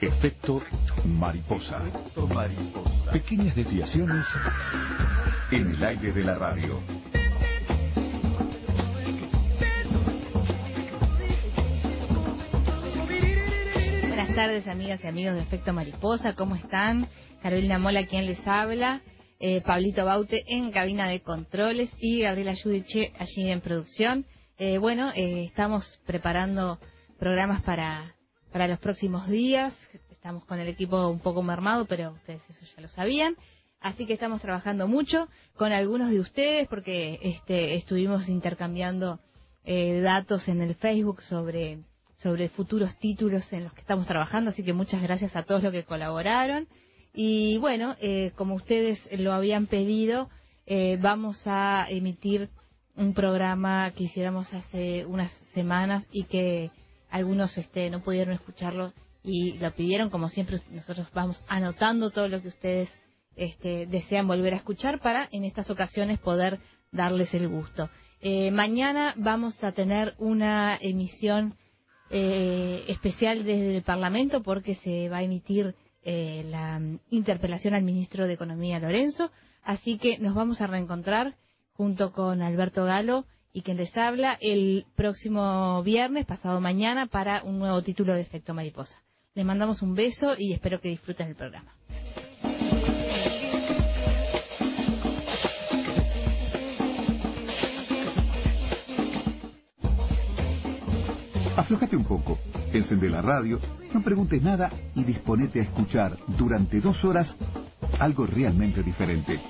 Efecto mariposa. Pequeñas desviaciones en el aire de la radio. Buenas tardes, amigas y amigos de Efecto Mariposa. ¿Cómo están? Carolina Mola, quien les habla. Eh, Pablito Baute en cabina de controles y Gabriela Yudiche allí en producción. Eh, bueno, eh, estamos preparando programas para, para los próximos días. Estamos con el equipo un poco mermado, pero ustedes eso ya lo sabían. Así que estamos trabajando mucho con algunos de ustedes porque este, estuvimos intercambiando eh, datos en el Facebook sobre futuros títulos en los que estamos trabajando, así que muchas gracias a todos los que colaboraron. Y bueno, eh, como ustedes lo habían pedido, eh, vamos a emitir un programa que hiciéramos hace unas semanas y que algunos este, no pudieron escucharlo y lo pidieron, como siempre nosotros vamos anotando todo lo que ustedes este, desean volver a escuchar para en estas ocasiones poder darles el gusto. Eh, mañana vamos a tener una emisión eh, especial desde el Parlamento porque se va a emitir eh, la mm, interpelación al ministro de Economía Lorenzo. Así que nos vamos a reencontrar junto con Alberto Galo y quien les habla el próximo viernes, pasado mañana, para un nuevo título de Efecto Mariposa. Les mandamos un beso y espero que disfruten el programa. Aflojate un poco, encende la radio, no preguntes nada y disponete a escuchar durante dos horas algo realmente diferente.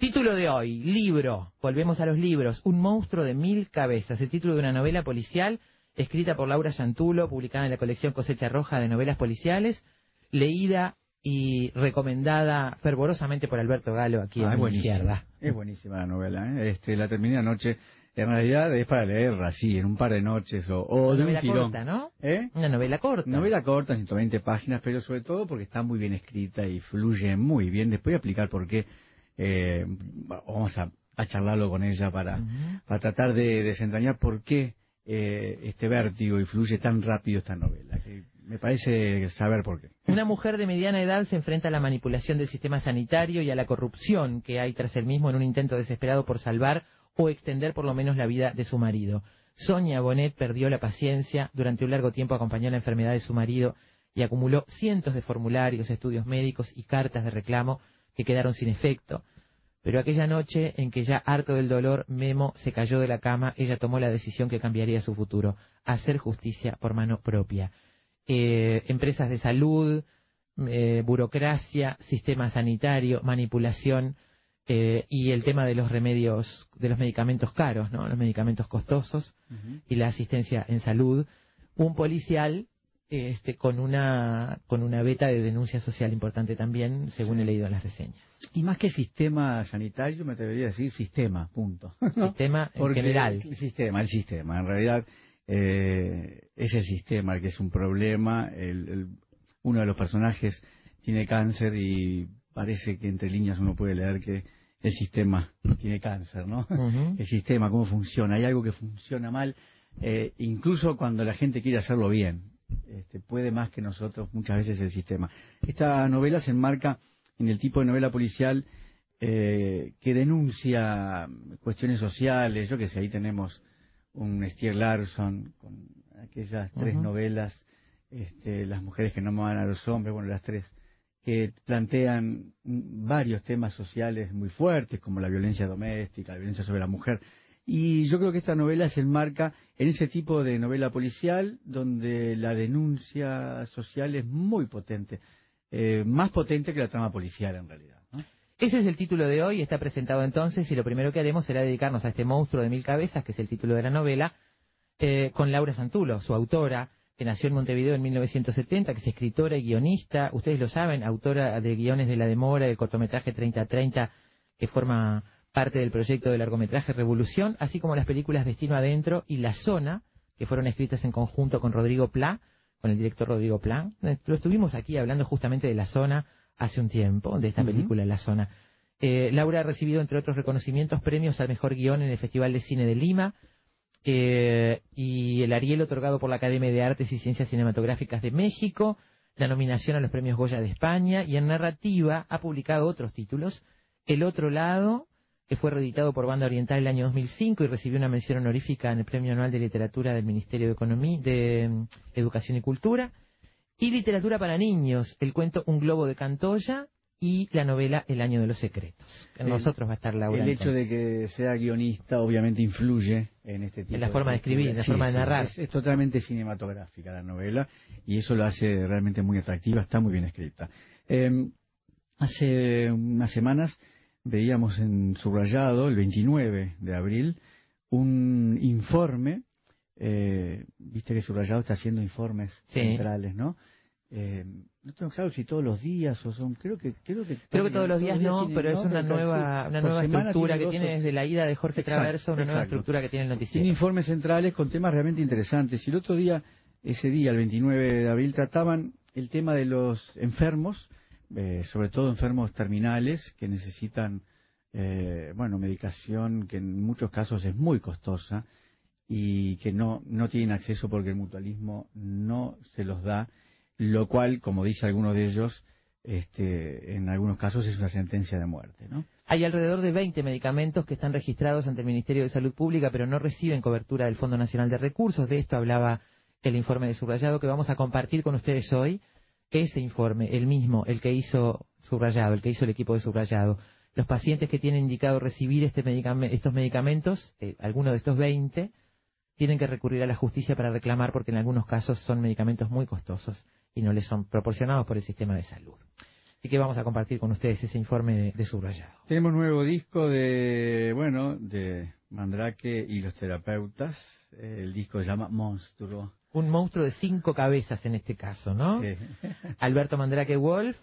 Título de hoy, libro. Volvemos a los libros. Un monstruo de mil cabezas. El título de una novela policial escrita por Laura Santulo, publicada en la colección Cosecha Roja de novelas policiales, leída y recomendada fervorosamente por Alberto Galo aquí Ah, en buenísima. izquierda. Es buenísima la novela, ¿eh? Este, la terminé anoche. En realidad es para leerla así, en un par de noches o, o Una de un novela tirón. corta, ¿no? ¿Eh? Una novela corta. Novela corta, 120 páginas, pero sobre todo porque está muy bien escrita y fluye muy bien. Después voy a explicar por qué. Eh, vamos a, a charlarlo con ella para, para tratar de desentrañar por qué eh, este vértigo y fluye tan rápido esta novela. que me parece saber por qué. Una mujer de mediana edad se enfrenta a la manipulación del sistema sanitario y a la corrupción que hay tras el mismo en un intento desesperado por salvar o extender por lo menos la vida de su marido. Sonia Bonet perdió la paciencia, durante un largo tiempo acompañó la enfermedad de su marido y acumuló cientos de formularios, estudios médicos y cartas de reclamo que quedaron sin efecto. Pero aquella noche en que ya harto del dolor, Memo se cayó de la cama, ella tomó la decisión que cambiaría su futuro, hacer justicia por mano propia. Eh, empresas de salud, eh, burocracia, sistema sanitario, manipulación eh, y el tema de los remedios, de los medicamentos caros, ¿no? los medicamentos costosos y la asistencia en salud. Un policial este, con una con una beta de denuncia social importante también, según he leído en las reseñas. Y más que sistema sanitario, me atrevería a decir sistema, punto. ¿no? Sistema en general. El sistema, el sistema. En realidad eh, es el sistema el que es un problema. El, el- uno de los personajes tiene cáncer y parece que entre líneas uno puede leer que el sistema tiene cáncer, ¿no? El sistema, cómo funciona. Hay algo que funciona mal, eh, incluso cuando la gente quiere hacerlo bien. Este, puede más que nosotros muchas veces el sistema. Esta novela se enmarca en el tipo de novela policial eh, que denuncia cuestiones sociales. Yo que sé, ahí tenemos un Stieg Larsson con aquellas tres novelas, este, Las mujeres que no aman a los hombres, bueno, las tres, que plantean varios temas sociales muy fuertes, como la violencia doméstica, la violencia sobre la mujer, Y yo creo que esta novela se enmarca en ese tipo de novela policial donde la denuncia social es muy potente, eh, más potente que la trama policial en realidad. Ese es el título de hoy, está presentado entonces y lo primero que haremos será dedicarnos a este monstruo de mil cabezas, que es el título de la novela, eh, con Laura Santulo, su autora, que nació en Montevideo en 1970, que es escritora y guionista, ustedes lo saben, autora de guiones de La Demora, del cortometraje 3030, que forma parte del proyecto de largometraje Revolución, así como las películas Destino Adentro y La Zona, que fueron escritas en conjunto con Rodrigo Pla, con el director Rodrigo Pla. Lo estuvimos aquí hablando justamente de La Zona hace un tiempo, de esta película La Zona. Eh, Laura ha recibido, entre otros reconocimientos, premios al mejor guion en el Festival de Cine de Lima eh, y el Ariel otorgado por la Academia de Artes y Ciencias Cinematográficas de México, la nominación a los premios Goya de España y en narrativa ha publicado otros títulos, El Otro Lado, que fue reeditado por Banda Oriental el año 2005 y recibió una mención honorífica en el Premio Anual de Literatura del Ministerio de Economía, de mm, Educación y Cultura, y Literatura para Niños, el cuento Un Globo de Cantoya y la novela El Año de los Secretos. En nosotros va a estar Laura. El hecho de que sea guionista obviamente influye en este tipo En la forma de escribir, en la forma de narrar. es, totalmente cinematográfica la novela y eso lo hace realmente muy atractiva, está muy bien escrita. Em, hace unas semanas veíamos en subrayado, el 29 de abril, un informe, eh, viste que subrayado está haciendo informes centrales, ¿no? Eh, no tengo claro si todos los días o son, creo que creo que, creo que todos los días, no, pero es una nueva una nueva estructura que tiene desde la ida de Jorge Traverso, una nueva estructura que tiene el noticiero. Tiene informes centrales con temas realmente interesantes. Y el otro día, ese día, el 29 de abril, trataban el tema de los enfermos eh, sobre todo enfermos terminales que necesitan, eh, bueno, medicación que en muchos casos es muy costosa y que no, no tienen acceso porque el mutualismo no se los da, lo cual, como dice alguno de ellos, este, en algunos casos es una sentencia de muerte, ¿no? Hay alrededor de 20 medicamentos que están registrados ante el Ministerio de Salud Pública, pero no reciben cobertura del Fondo Nacional de Recursos. De esto hablaba el informe de subrayado que vamos a compartir con ustedes hoy ese informe, el mismo, el que hizo subrayado, el que hizo el equipo de subrayado, los pacientes que tienen indicado recibir este estos medicamentos, eh, algunos de estos 20, tienen que recurrir a la justicia para reclamar porque en algunos casos son medicamentos muy costosos y no les son proporcionados por el sistema de salud. Así que vamos a compartir con ustedes ese informe de, subrayado. Tenemos nuevo disco de, bueno, de Mandrake y los terapeutas. El disco se llama Monstruo un monstruo de cinco cabezas en este caso, ¿no? Alberto Mandrake Wolf,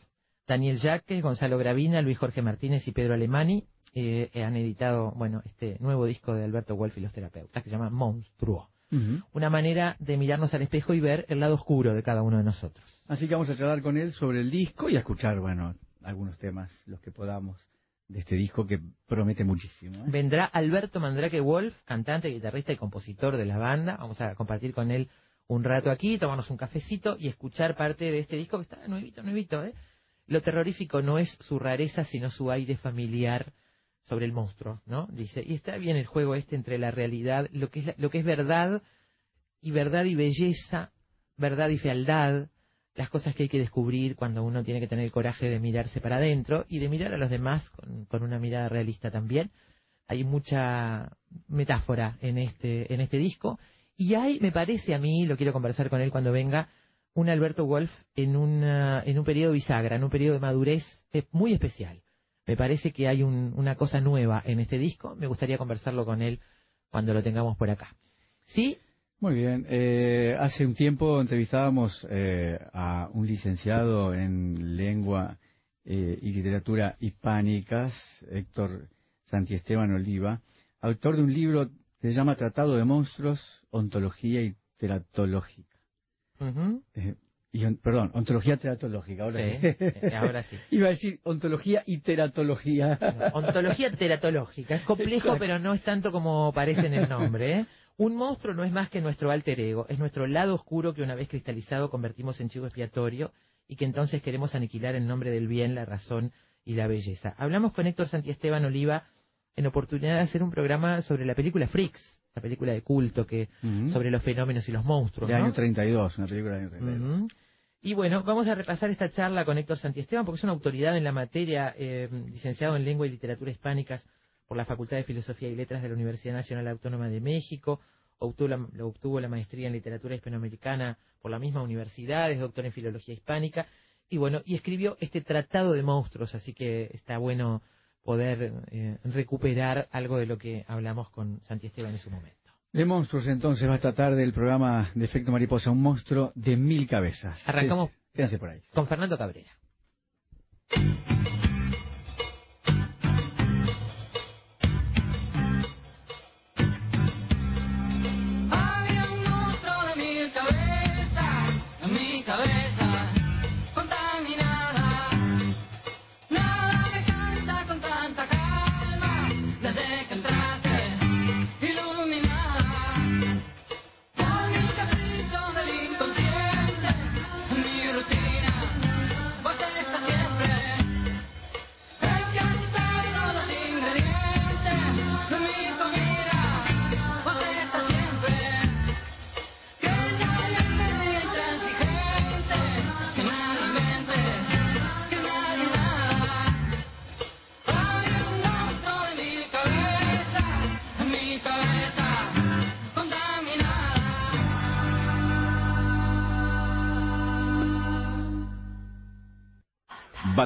Daniel Jaques, Gonzalo Gravina, Luis Jorge Martínez y Pedro Alemani eh, han editado, bueno, este nuevo disco de Alberto Wolf y los terapeutas que se llama Monstruo. Una manera de mirarnos al espejo y ver el lado oscuro de cada uno de nosotros. Así que vamos a charlar con él sobre el disco y a escuchar, bueno, algunos temas, los que podamos de este disco que promete muchísimo. ¿eh? Vendrá Alberto Mandrake Wolf, cantante, guitarrista y compositor de la banda. Vamos a compartir con él un rato aquí, tomarnos un cafecito y escuchar parte de este disco que está nuevito, nuevito. ¿eh? Lo terrorífico no es su rareza, sino su aire familiar sobre el monstruo, ¿no? Dice, y está bien el juego este entre la realidad, lo que es, lo que es verdad y verdad y belleza, verdad y fealdad, las cosas que hay que descubrir cuando uno tiene que tener el coraje de mirarse para adentro y de mirar a los demás con, con una mirada realista también. Hay mucha metáfora en este, en este disco y hay, me parece a mí, lo quiero conversar con él cuando venga, un Alberto Wolf en, una, en un periodo bisagra, en un periodo de madurez muy especial. Me parece que hay una cosa nueva en este disco. Me gustaría conversarlo con él cuando lo tengamos por acá. ¿Sí? Muy bien. Eh, hace un tiempo entrevistábamos eh, a un licenciado en lengua eh, y literatura hispánicas, Héctor Santiesteban Oliva, autor de un libro se llama Tratado de Monstruos, Ontología y Teratológica. Eh, perdón, ontología teratológica, ahora sí. Eh, ahora sí. Iba a decir ontología y teratología. ontología teratológica. Es complejo, pero no es tanto como parece en el nombre. ¿eh? Un monstruo no es más que nuestro alter ego, es nuestro lado oscuro que una vez cristalizado convertimos en chivo expiatorio y que entonces queremos aniquilar en nombre del bien, la razón y la belleza. Hablamos con Héctor Santiesteban Oliva en oportunidad de hacer un programa sobre la película Freaks, la película de culto que sobre los fenómenos y los monstruos. De año 32, una película de año 32. Y bueno, vamos a repasar esta charla con Héctor Santiesteban, porque es una autoridad en la materia, eh, licenciado en Lengua y Literatura Hispánicas por la Facultad de Filosofía y Letras de la Universidad Nacional Autónoma de México, obtuvo la, obtuvo la maestría en literatura hispanoamericana por la misma universidad, es doctor en filología hispánica, y bueno, y escribió este tratado de monstruos, así que está bueno poder eh, recuperar algo de lo que hablamos con Santi Esteban en su momento. De monstruos entonces va esta tarde el programa de Efecto Mariposa, un monstruo de mil cabezas. Arrancamos Quédense por ahí. con Fernando Cabrera.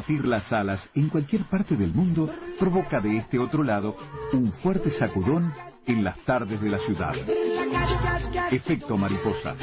Batir las alas en cualquier parte del mundo provoca de este otro lado un fuerte sacudón en las tardes de la ciudad. Efecto mariposa.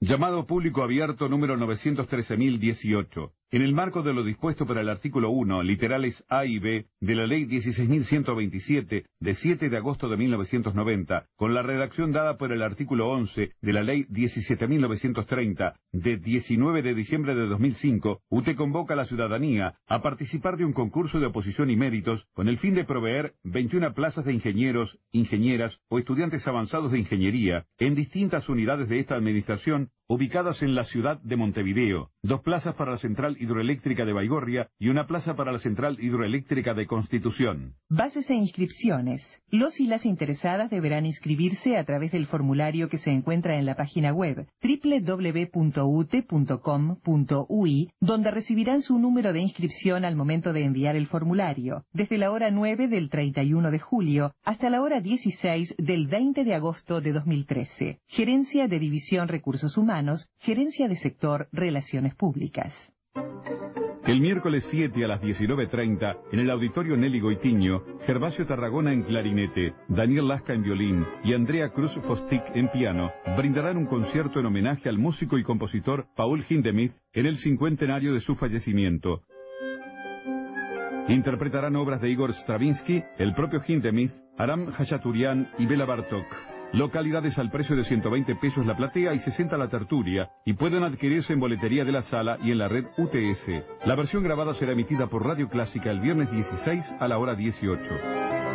Llamado público abierto número 913.018. En el marco de lo dispuesto por el artículo 1, literales A y B, de la Ley 16.127, de 7 de agosto de 1990, con la redacción dada por el artículo 11 de la Ley 17.930, de 19 de diciembre de 2005, UTE convoca a la ciudadanía a participar de un concurso de oposición y méritos con el fin de proveer 21 plazas de ingenieros, ingenieras o estudiantes avanzados de ingeniería en distintas unidades de esta administración ubicadas en la ciudad de Montevideo, dos plazas para la central hidroeléctrica de Baigorria y una plaza para la central hidroeléctrica de Constitución. Bases e inscripciones. Los y las interesadas deberán inscribirse a través del formulario que se encuentra en la página web www.ute.com.ui, donde recibirán su número de inscripción al momento de enviar el formulario, desde la hora 9 del 31 de julio hasta la hora 16 del 20 de agosto de 2013. Gerencia de División Recursos Humanos Gerencia de Sector Relaciones Públicas. El miércoles 7 a las 19.30, en el auditorio Nelly Goitiño, Gervasio Tarragona en clarinete, Daniel Lasca en violín y Andrea Cruz Fostic en piano, brindarán un concierto en homenaje al músico y compositor Paul Hindemith en el cincuentenario de su fallecimiento. Interpretarán obras de Igor Stravinsky, el propio Hindemith, Aram Hachaturian y Bela Bartok. Localidades al precio de 120 pesos la platea y 60 la tertulia y pueden adquirirse en boletería de la sala y en la red UTS. La versión grabada será emitida por Radio Clásica el viernes 16 a la hora 18.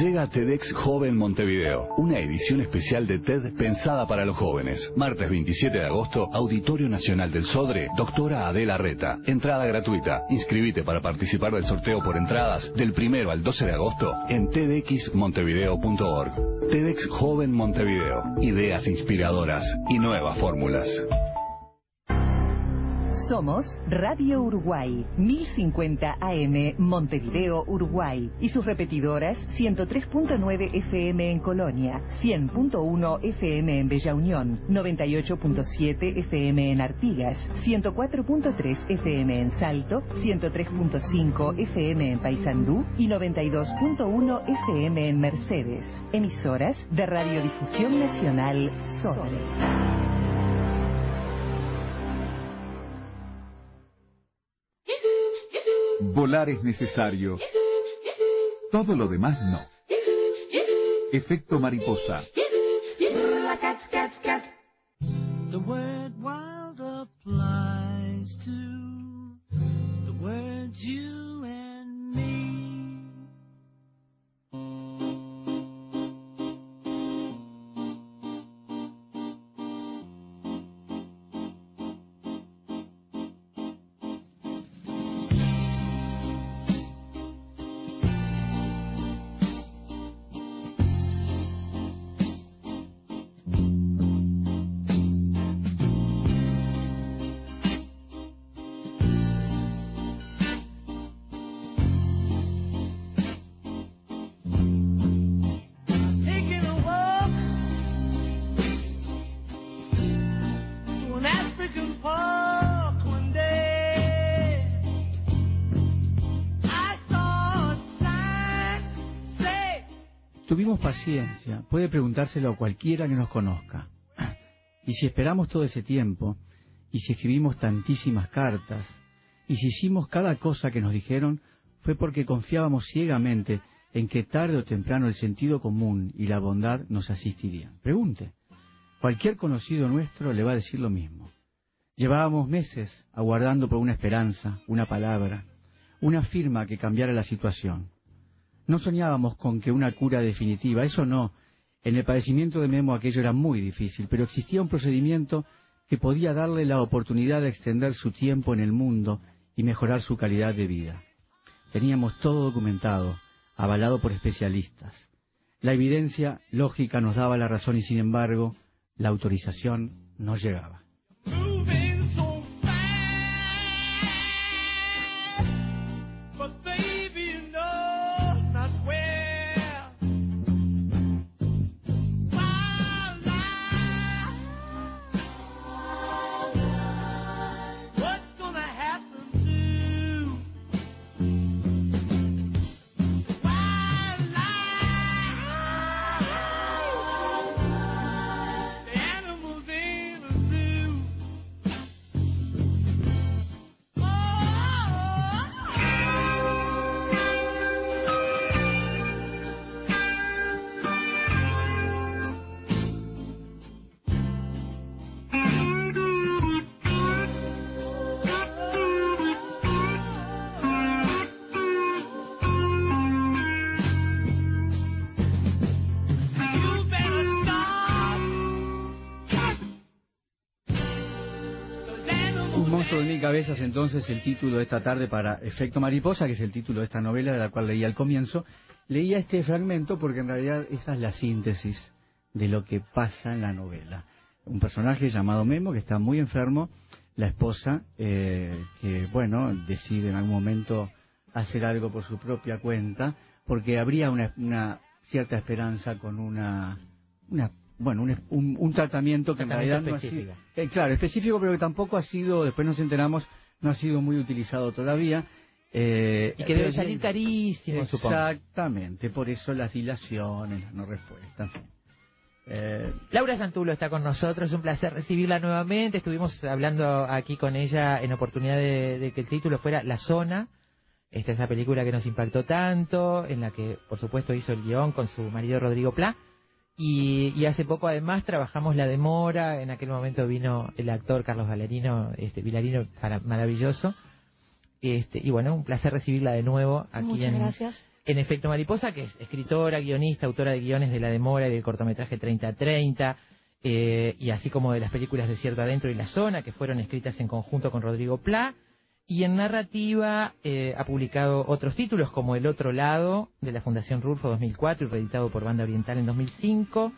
Llega TEDx Joven Montevideo, una edición especial de TED pensada para los jóvenes. Martes 27 de agosto, Auditorio Nacional del Sodre, doctora Adela Reta. Entrada gratuita. Inscribite para participar del sorteo por entradas del primero al 12 de agosto en tedxmontevideo.org. TEDx Joven Montevideo. Ideas inspiradoras y nuevas fórmulas. Somos Radio Uruguay, 1050 AM Montevideo, Uruguay, y sus repetidoras 103.9 FM en Colonia, 100.1 FM en Bella Unión, 98.7 FM en Artigas, 104.3 FM en Salto, 103.5 FM en Paysandú y 92.1 FM en Mercedes. Emisoras de Radiodifusión Nacional Sobre. Volar es necesario. Todo lo demás no. Efecto mariposa. The word wild applies to the word you Tuvimos paciencia, puede preguntárselo a cualquiera que nos conozca. Y si esperamos todo ese tiempo, y si escribimos tantísimas cartas, y si hicimos cada cosa que nos dijeron, fue porque confiábamos ciegamente en que tarde o temprano el sentido común y la bondad nos asistirían. Pregunte. Cualquier conocido nuestro le va a decir lo mismo. Llevábamos meses aguardando por una esperanza, una palabra, una firma que cambiara la situación. No soñábamos con que una cura definitiva, eso no. En el padecimiento de Memo aquello era muy difícil, pero existía un procedimiento que podía darle la oportunidad de extender su tiempo en el mundo y mejorar su calidad de vida. Teníamos todo documentado, avalado por especialistas. La evidencia lógica nos daba la razón y sin embargo la autorización no llegaba. Cabezas entonces el título de esta tarde para Efecto Mariposa, que es el título de esta novela de la cual leía al comienzo. Leía este fragmento porque en realidad esa es la síntesis de lo que pasa en la novela. Un personaje llamado Memo que está muy enfermo, la esposa eh, que, bueno, decide en algún momento hacer algo por su propia cuenta, porque habría una, una cierta esperanza con una bueno, un, un, tratamiento que en realidad no ha sido, eh, claro, específico, pero que tampoco ha sido, después nos enteramos, no ha sido muy utilizado todavía. Eh, y que debe salir carísimo, Exactamente, por eso las dilaciones, las no respuestas, eh, Laura Santulo está con nosotros, es un placer recibirla nuevamente. Estuvimos hablando aquí con ella en oportunidad de, de, que el título fuera La Zona. Esta es esa película que nos impactó tanto, en la que por supuesto hizo el guion con su marido Rodrigo Pla. Y, hace poco además trabajamos la demora, en aquel momento vino el actor Carlos Valerino, este Vilarino, maravilloso. Este, y bueno, un placer recibirla de nuevo aquí en, en Efecto Mariposa, que es escritora, guionista, autora de guiones de La Demora y del cortometraje 3030, eh, y así como de las películas de Cierto Adentro y La Zona, que fueron escritas en conjunto con Rodrigo Pla. Y en narrativa eh, ha publicado otros títulos como El Otro Lado de la Fundación Rulfo 2004 y reeditado por Banda Oriental en 2005.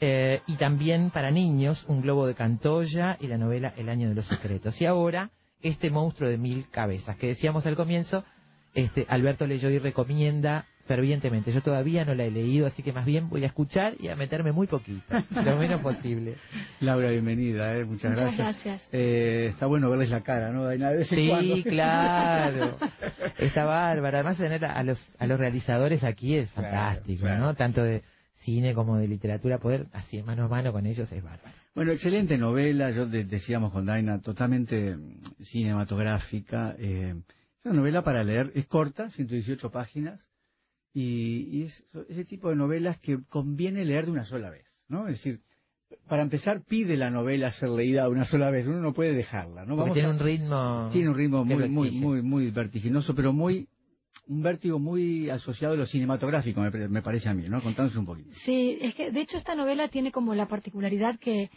Eh, y también para niños Un Globo de Cantoya y la novela El Año de los Secretos. Y ahora este monstruo de mil cabezas que decíamos al comienzo, este Alberto leyó y recomienda fervientemente. Yo todavía no la he leído, así que más bien voy a escuchar y a meterme muy poquito, lo menos posible. Laura, bienvenida, ¿eh? muchas, muchas gracias. Eh, está bueno verles la cara, ¿no? sí, claro. Está bárbara. Además, tener a los, a los realizadores aquí es fantástico, ¿no? Tanto de cine como de literatura, poder así mano a mano con ellos es bárbaro. Bueno, excelente novela, yo decíamos con Daina, totalmente cinematográfica. Eh, es una novela para leer, es corta, 118 páginas, y, es ese tipo de novelas que conviene leer de una sola vez, ¿no? Es decir, para empezar, pide la novela ser leída una sola vez, uno no puede dejarla, ¿no? Porque tiene un ritmo... Tiene un ritmo muy, muy, muy, muy vertiginoso, pero muy un vértigo muy asociado a lo cinematográfico, me, me, parece a mí, ¿no? Contanos un poquito. Sí, es que de hecho esta novela tiene como la particularidad que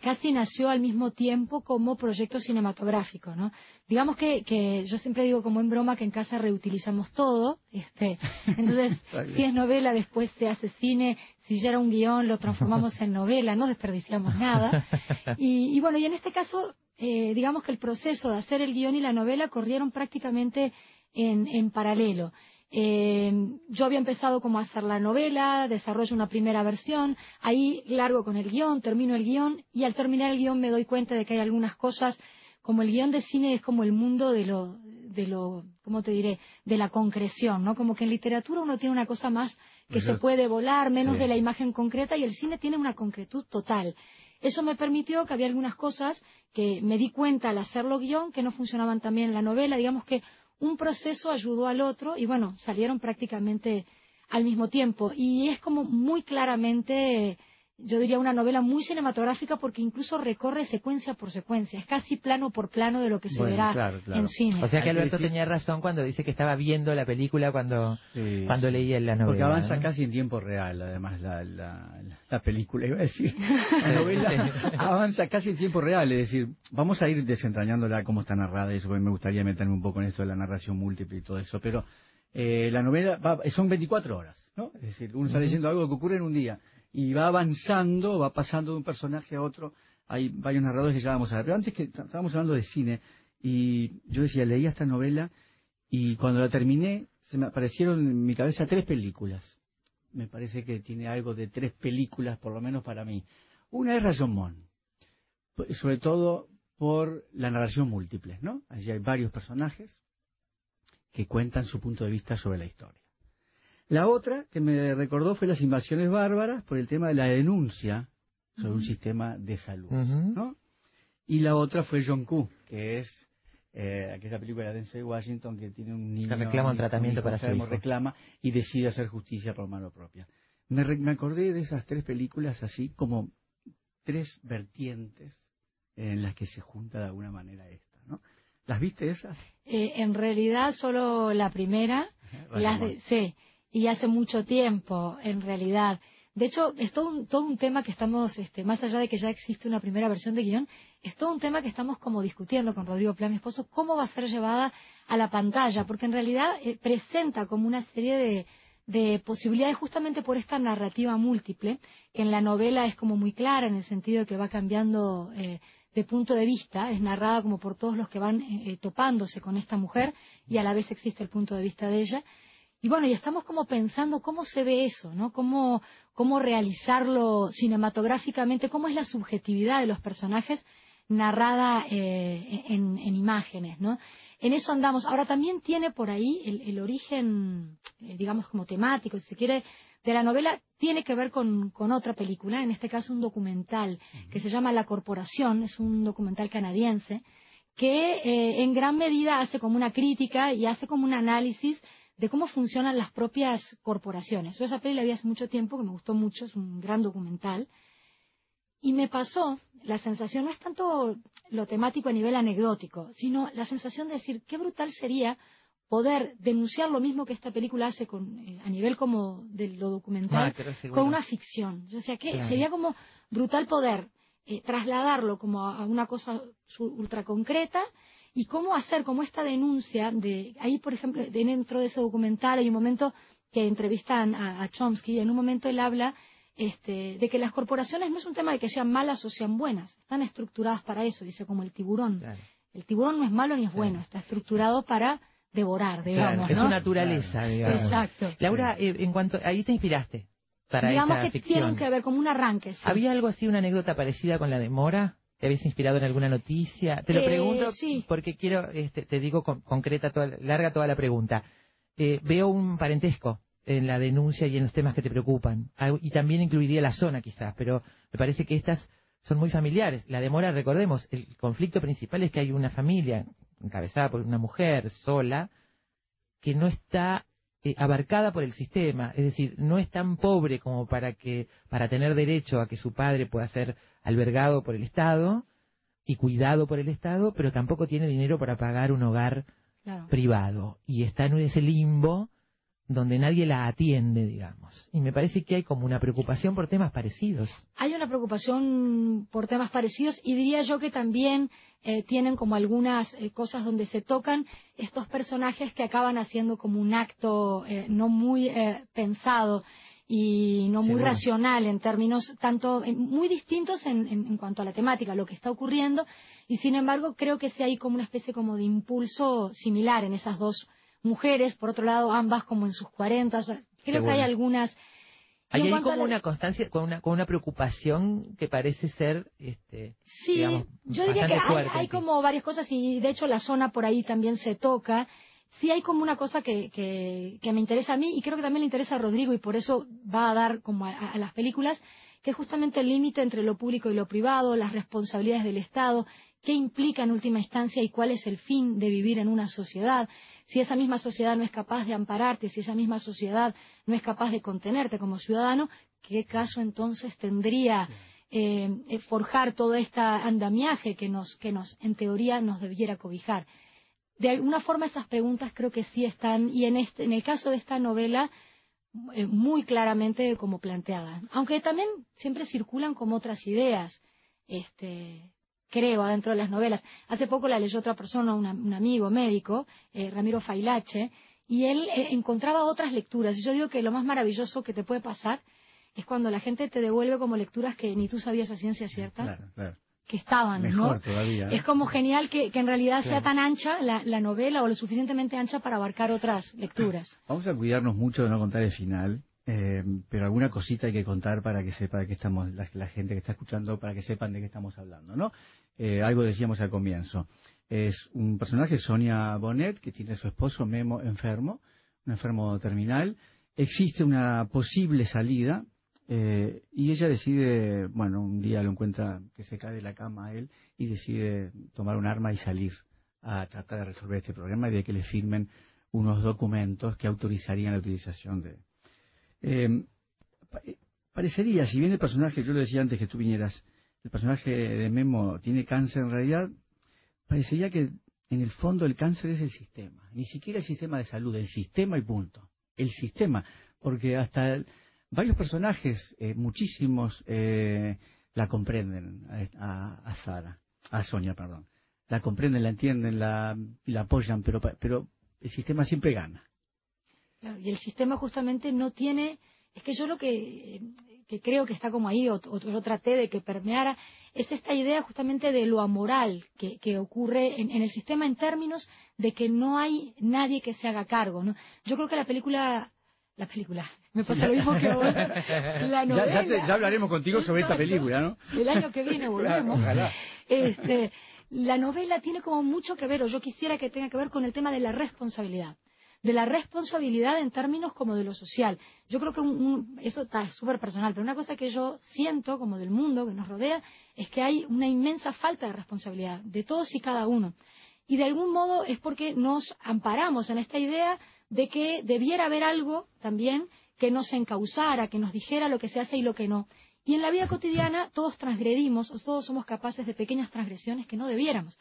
casi nació al mismo tiempo como proyecto cinematográfico, ¿no? Digamos que, que yo siempre digo como en broma que en casa reutilizamos todo, este, entonces si es novela después se hace cine, si ya era un guion lo transformamos en novela, no desperdiciamos nada. Y, y bueno, y en este caso, eh, digamos que el proceso de hacer el guion y la novela corrieron prácticamente en, en paralelo. Eh, yo había empezado como a hacer la novela, desarrollo una primera versión, ahí largo con el guion, termino el guion y al terminar el guion me doy cuenta de que hay algunas cosas, como el guion de cine es como el mundo de lo, de lo, ¿cómo te diré? De la concreción, ¿no? Como que en literatura uno tiene una cosa más que se puede volar, menos de la imagen concreta, y el cine tiene una concretud total. Eso me permitió que había algunas cosas que me di cuenta al hacerlo guion que no funcionaban también en la novela. Digamos que un proceso ayudó al otro y bueno, salieron prácticamente al mismo tiempo. Y es como muy claramente yo diría una novela muy cinematográfica porque incluso recorre secuencia por secuencia, es casi plano por plano de lo que se verá en cine. O sea que Alberto tenía razón cuando dice que estaba viendo la película cuando, cuando leía la novela. Porque avanza casi en tiempo real, además, la, la, película, iba a decir. La novela avanza casi en tiempo real, es decir, vamos a ir desentrañándola cómo está narrada, y eso me gustaría meterme un poco en esto de la narración múltiple y todo eso, pero eh, la novela son 24 horas, ¿no? Es decir, uno está leyendo algo que ocurre en un día y va avanzando, va pasando de un personaje a otro. Hay varios narradores que ya vamos a ver. Pero antes que estábamos hablando de cine, y yo decía, leía esta novela y cuando la terminé se me aparecieron en mi cabeza tres películas. Me parece que tiene algo de tres películas, por lo menos para mí. Una es Rashomon, sobre todo por la narración múltiple, ¿no? Allí hay varios personajes que cuentan su punto de vista sobre la historia. La otra que me recordó fue las invasiones bárbaras por el tema de la denuncia sobre un sistema de salud. ¿no? Y la otra fue John Q, que es eh, aquella película de Denzel Washington que tiene un niño que reclama un tratamiento para su hijo. reclama y decide hacer justicia por mano propia. Me, me, acordé de esas tres películas así como tres vertientes en las que se junta de alguna manera esta, ¿no? ¿Las viste esas? Eh, en realidad solo la primera. las de, sí y hace mucho tiempo, en realidad. De hecho, es todo un, todo un tema que estamos, este, más allá de que ya existe una primera versión de guion, es todo un tema que estamos como discutiendo con Rodrigo Plan, mi esposo, cómo va a ser llevada a la pantalla, porque en realidad eh, presenta como una serie de, de posibilidades justamente por esta narrativa múltiple, que en la novela es como muy clara en el sentido de que va cambiando eh, de punto de vista, es narrada como por todos los que van eh, topándose con esta mujer y a la vez existe el punto de vista de ella. Y bueno, y estamos como pensando cómo se ve eso, ¿no? Cómo, cómo realizarlo cinematográficamente, cómo es la subjetividad de los personajes narrada eh, en, imágenes, ¿no? En eso andamos. Ahora también tiene por ahí el, origen, eh, digamos, como temático, si se quiere, de la novela, tiene que ver con, con otra película, en este caso un documental que se llama La Corporación, es un documental canadiense, que eh, en gran medida hace como una crítica y hace como un análisis de cómo funcionan las propias corporaciones. Yo esa peli la vi hace mucho tiempo, que me gustó mucho, es un gran documental. Y me pasó, la sensación no es tanto lo temático a nivel anecdótico, sino la sensación de decir, qué brutal sería poder denunciar lo mismo que esta película hace con, eh, a nivel como de lo documental, ah, con una ficción. Yo sea, que sería como brutal poder eh, trasladarlo como a, una cosa ultra concreta y cómo hacer como esta denuncia de ahí por ejemplo dentro de ese documental hay un momento que entrevistan a, Chomsky y en un momento él habla este, de que las corporaciones no es un tema de que sean malas o sean buenas están estructuradas para eso dice como el tiburón. El tiburón no es malo ni es bueno está estructurado para devorar digamos es su naturaleza digamos. exacto. Laura eh, en cuanto ahí te inspiraste para digamos que tienen que ver como un arranque había algo así una anécdota parecida con la de Mora ¿Te habías inspirado en alguna noticia? Te lo eh, pregunto porque quiero, este, te digo concreta, toda, larga toda la pregunta. Eh, veo un parentesco en la denuncia y en los temas que te preocupan. Y también incluiría la zona quizás, pero me parece que estas son muy familiares. La demora, recordemos, el conflicto principal es que hay una familia encabezada por una mujer sola que no está eh, abarcada por el sistema, es decir, no es tan pobre como para que para tener derecho a que su padre pueda ser albergado por el Estado y cuidado por el Estado, pero tampoco tiene dinero para pagar un hogar privado. Y está en ese limbo donde nadie la atiende, digamos. Y me parece que hay como una preocupación por temas parecidos. Hay una preocupación por temas parecidos y diría yo que también eh, tienen como algunas eh, cosas donde se tocan estos personajes que acaban haciendo como un acto eh, no muy pensado y no muy racional en términos tanto muy distintos en, en, cuanto a la temática, lo que está ocurriendo, y sin embargo creo que sí hay como una especie como de impulso similar en esas dos mujeres, por otro lado ambas como en sus cuarentas, creo que hay algunas Hay ahí a como la- una constancia, con una, con una preocupación que parece ser, este, Sí, digamos, yo diría que hay, hay como varias cosas y de hecho la zona por ahí también se toca. Sí hay como una cosa que, que, que me interesa a mí y creo que también le interesa a Rodrigo y por eso va a dar como a, a las películas, que es justamente el límite entre lo público y lo privado, las responsabilidades del Estado, qué implica en última instancia y cuál es el fin de vivir en una sociedad. Si esa misma sociedad no es capaz de ampararte, si esa misma sociedad no es capaz de contenerte como ciudadano, ¿qué caso entonces tendría eh, eh, forjar todo este andamiaje que nos, que nos, en teoría, nos debiera cobijar? De alguna forma esas preguntas creo que sí están, y en, este, en el caso de esta novela, eh, muy claramente como planteadas. Aunque también siempre circulan como otras ideas, este, creo, adentro de las novelas. Hace poco la leyó otra persona, una- un amigo médico, eh, Ramiro Failache, y él eh, encontraba otras lecturas. Y yo digo que lo más maravilloso que te puede pasar es cuando la gente te devuelve como lecturas que ni tú sabías a ciencia cierta Claro, claro. que estaban, Mejor ¿no? todavía. ¿eh? Es como genial que, que en realidad sea tan ancha la, la novela o lo suficientemente ancha para abarcar otras lecturas. Vamos a cuidarnos mucho de no contar el final, eh, pero alguna cosita hay que contar para que sepa qué estamos, la, la gente que está escuchando, para que sepan de qué estamos hablando, ¿no? Eh, algo decíamos al comienzo. Es un personaje, Sonia Bonet, que tiene a su esposo Memo enfermo, un enfermo terminal. Existe una posible salida eh, y ella decide, bueno, un día lo encuentra que se cae de la cama a él y decide tomar un arma y salir a tratar de resolver este problema y de que le firmen unos documentos que autorizarían la utilización de... Pa- eh, parecería, si bien el personaje, yo lo decía antes que tú vinieras, el personaje de Memo tiene cáncer en realidad, parecería que en el fondo el cáncer es el sistema, ni siquiera el sistema de salud, el sistema y punto. El sistema, porque hasta varios personajes, eh, muchísimos, eh, la comprenden a, a- Sara, a Sonia, perdón. La comprenden, la entienden, la, la apoyan, pero, pero el sistema siempre gana. Claro, y el sistema justamente no tiene, es que yo lo que, que creo que está como ahí, o, o yo traté de que permeara, es esta idea justamente de lo amoral que, que ocurre en, en el sistema en términos de que no hay nadie que se haga cargo. ¿no? Yo creo que la película, la película, me pasa lo mismo que vos, la novela, ya te- ya hablaremos contigo sobre esta película, ¿no? el año que viene volvemos. Ojalá. Este, la novela tiene como mucho que ver, o yo quisiera que tenga que ver con el tema de la responsabilidad. De la responsabilidad en términos como de lo social. Yo creo que un- eso está súper personal, pero una cosa que yo siento como del mundo que nos rodea es que hay una inmensa falta de responsabilidad de todos y cada uno. Y de algún modo es porque nos amparamos en esta idea de que debiera haber algo también que nos encausara, que nos dijera lo que se hace y lo que no. Y en la vida cotidiana todos transgredimos, o todos somos capaces de pequeñas transgresiones que no debiéramos.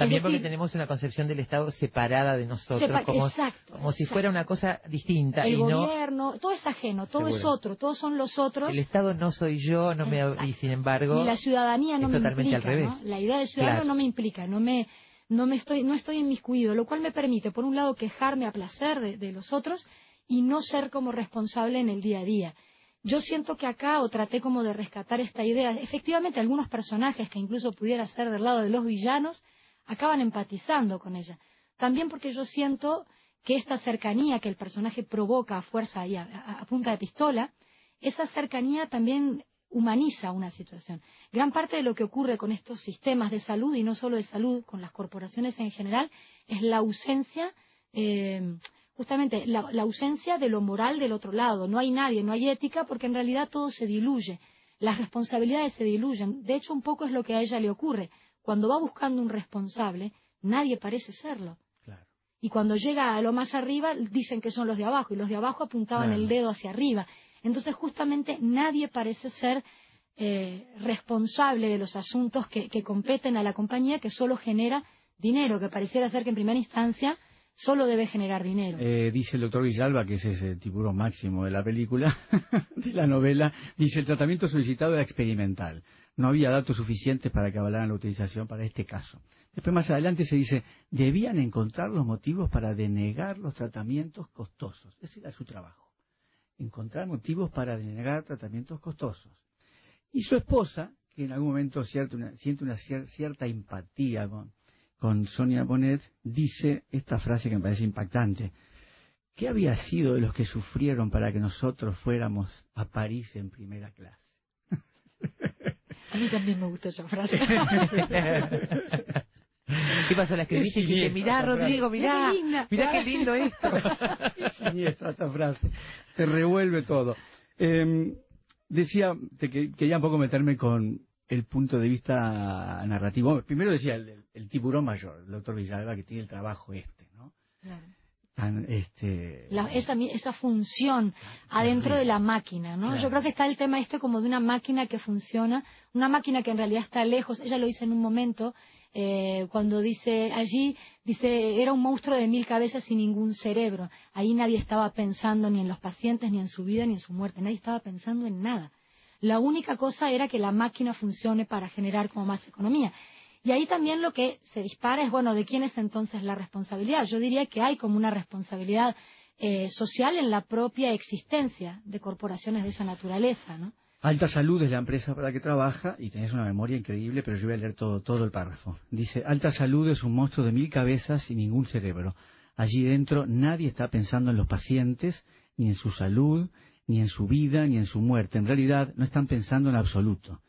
También porque tenemos una concepción del Estado separada de nosotros, Sepa- como, exacto, como si exacto. fuera una cosa distinta el y no gobierno, todo es ajeno, todo es otro, todos son los otros. el Estado no soy yo, no me y sin embargo y la ciudadanía no es me totalmente implica, al revés. ¿no? La idea del ciudadano Claro. no me implica, no me, no me estoy, no estoy inmiscuido, lo cual me permite, por un lado, quejarme a placer de, de los otros y no ser como responsable en el día a día. Yo siento que acá, o traté como de rescatar esta idea, efectivamente algunos personajes que incluso pudiera ser del lado de los villanos, acaban empatizando con ella. También porque yo siento que esta cercanía que el personaje provoca a fuerza y a, punta de pistola, esa cercanía también humaniza una situación. Gran parte de lo que ocurre con estos sistemas de salud, y no solo de salud, con las corporaciones en general, es la ausencia, eh, justamente la ausencia de lo moral del otro lado. No hay nadie, no hay ética, porque en realidad todo se diluye. Las responsabilidades se diluyen. De hecho, un poco es lo que a ella le ocurre. Cuando va buscando un responsable, nadie parece serlo. Claro. Y cuando llega a lo más arriba, dicen que son los de abajo, y los de abajo apuntaban Claro. el dedo hacia arriba. Entonces, justamente, nadie parece ser eh, responsable de los asuntos que, que competen a la compañía, que solo genera dinero, que pareciera ser que en primera instancia solo debe generar dinero. Eh, dice el doctor Villalba, que ese es el tiburón máximo de la película, de la novela, dice el tratamiento solicitado era experimental. No había datos suficientes para que avalaran la utilización para este caso. Después más adelante se dice, debían encontrar los motivos para denegar los tratamientos costosos. Ese era su trabajo. Encontrar motivos para denegar tratamientos costosos. Y su esposa, que en algún momento siente una cier- cierta empatía con, con Sonia Bonet, dice esta frase que me parece impactante, ¿qué había sido de los que sufrieron para que nosotros fuéramos a París en primera clase? A mí también me gusta esa frase. ¿Qué pasó? La escribiste y dijiste, mirá, Rodrigo, mirá, Mirá qué mirá linda. qué lindo esto. Es siniestra esta frase. Te revuelve todo. Eh, decía, te que- quería un poco meterme con el punto de vista narrativo. Primero decía el, el- el tiburón mayor, el doctor Villalba, que tiene el trabajo este, ¿no? Claro. Este, La- esa, función adentro de la máquina, ¿no? Claro. Yo creo que está el tema este como de una máquina que funciona, una máquina que en realidad está lejos. Ella lo dice en un momento eh, cuando dice allí dice era un monstruo de mil cabezas y ningún cerebro. Ahí nadie estaba pensando ni en los pacientes, ni en su vida, ni en su muerte. Nadie estaba pensando en nada. La única cosa era que la máquina funcione para generar como más economía. Y ahí también lo que se dispara es, bueno, ¿de quién es entonces la responsabilidad? Yo diría que hay como una responsabilidad eh, social en la propia existencia de corporaciones de esa naturaleza, ¿no? Alta Salud es la empresa para la que trabaja y tenés una memoria increíble, pero yo voy a leer todo, todo el párrafo. Dice, Alta Salud es un monstruo de mil cabezas y ningún cerebro. Allí dentro nadie está pensando en los pacientes, ni en su salud, ni en su vida, ni en su muerte. En realidad no están pensando en absoluto.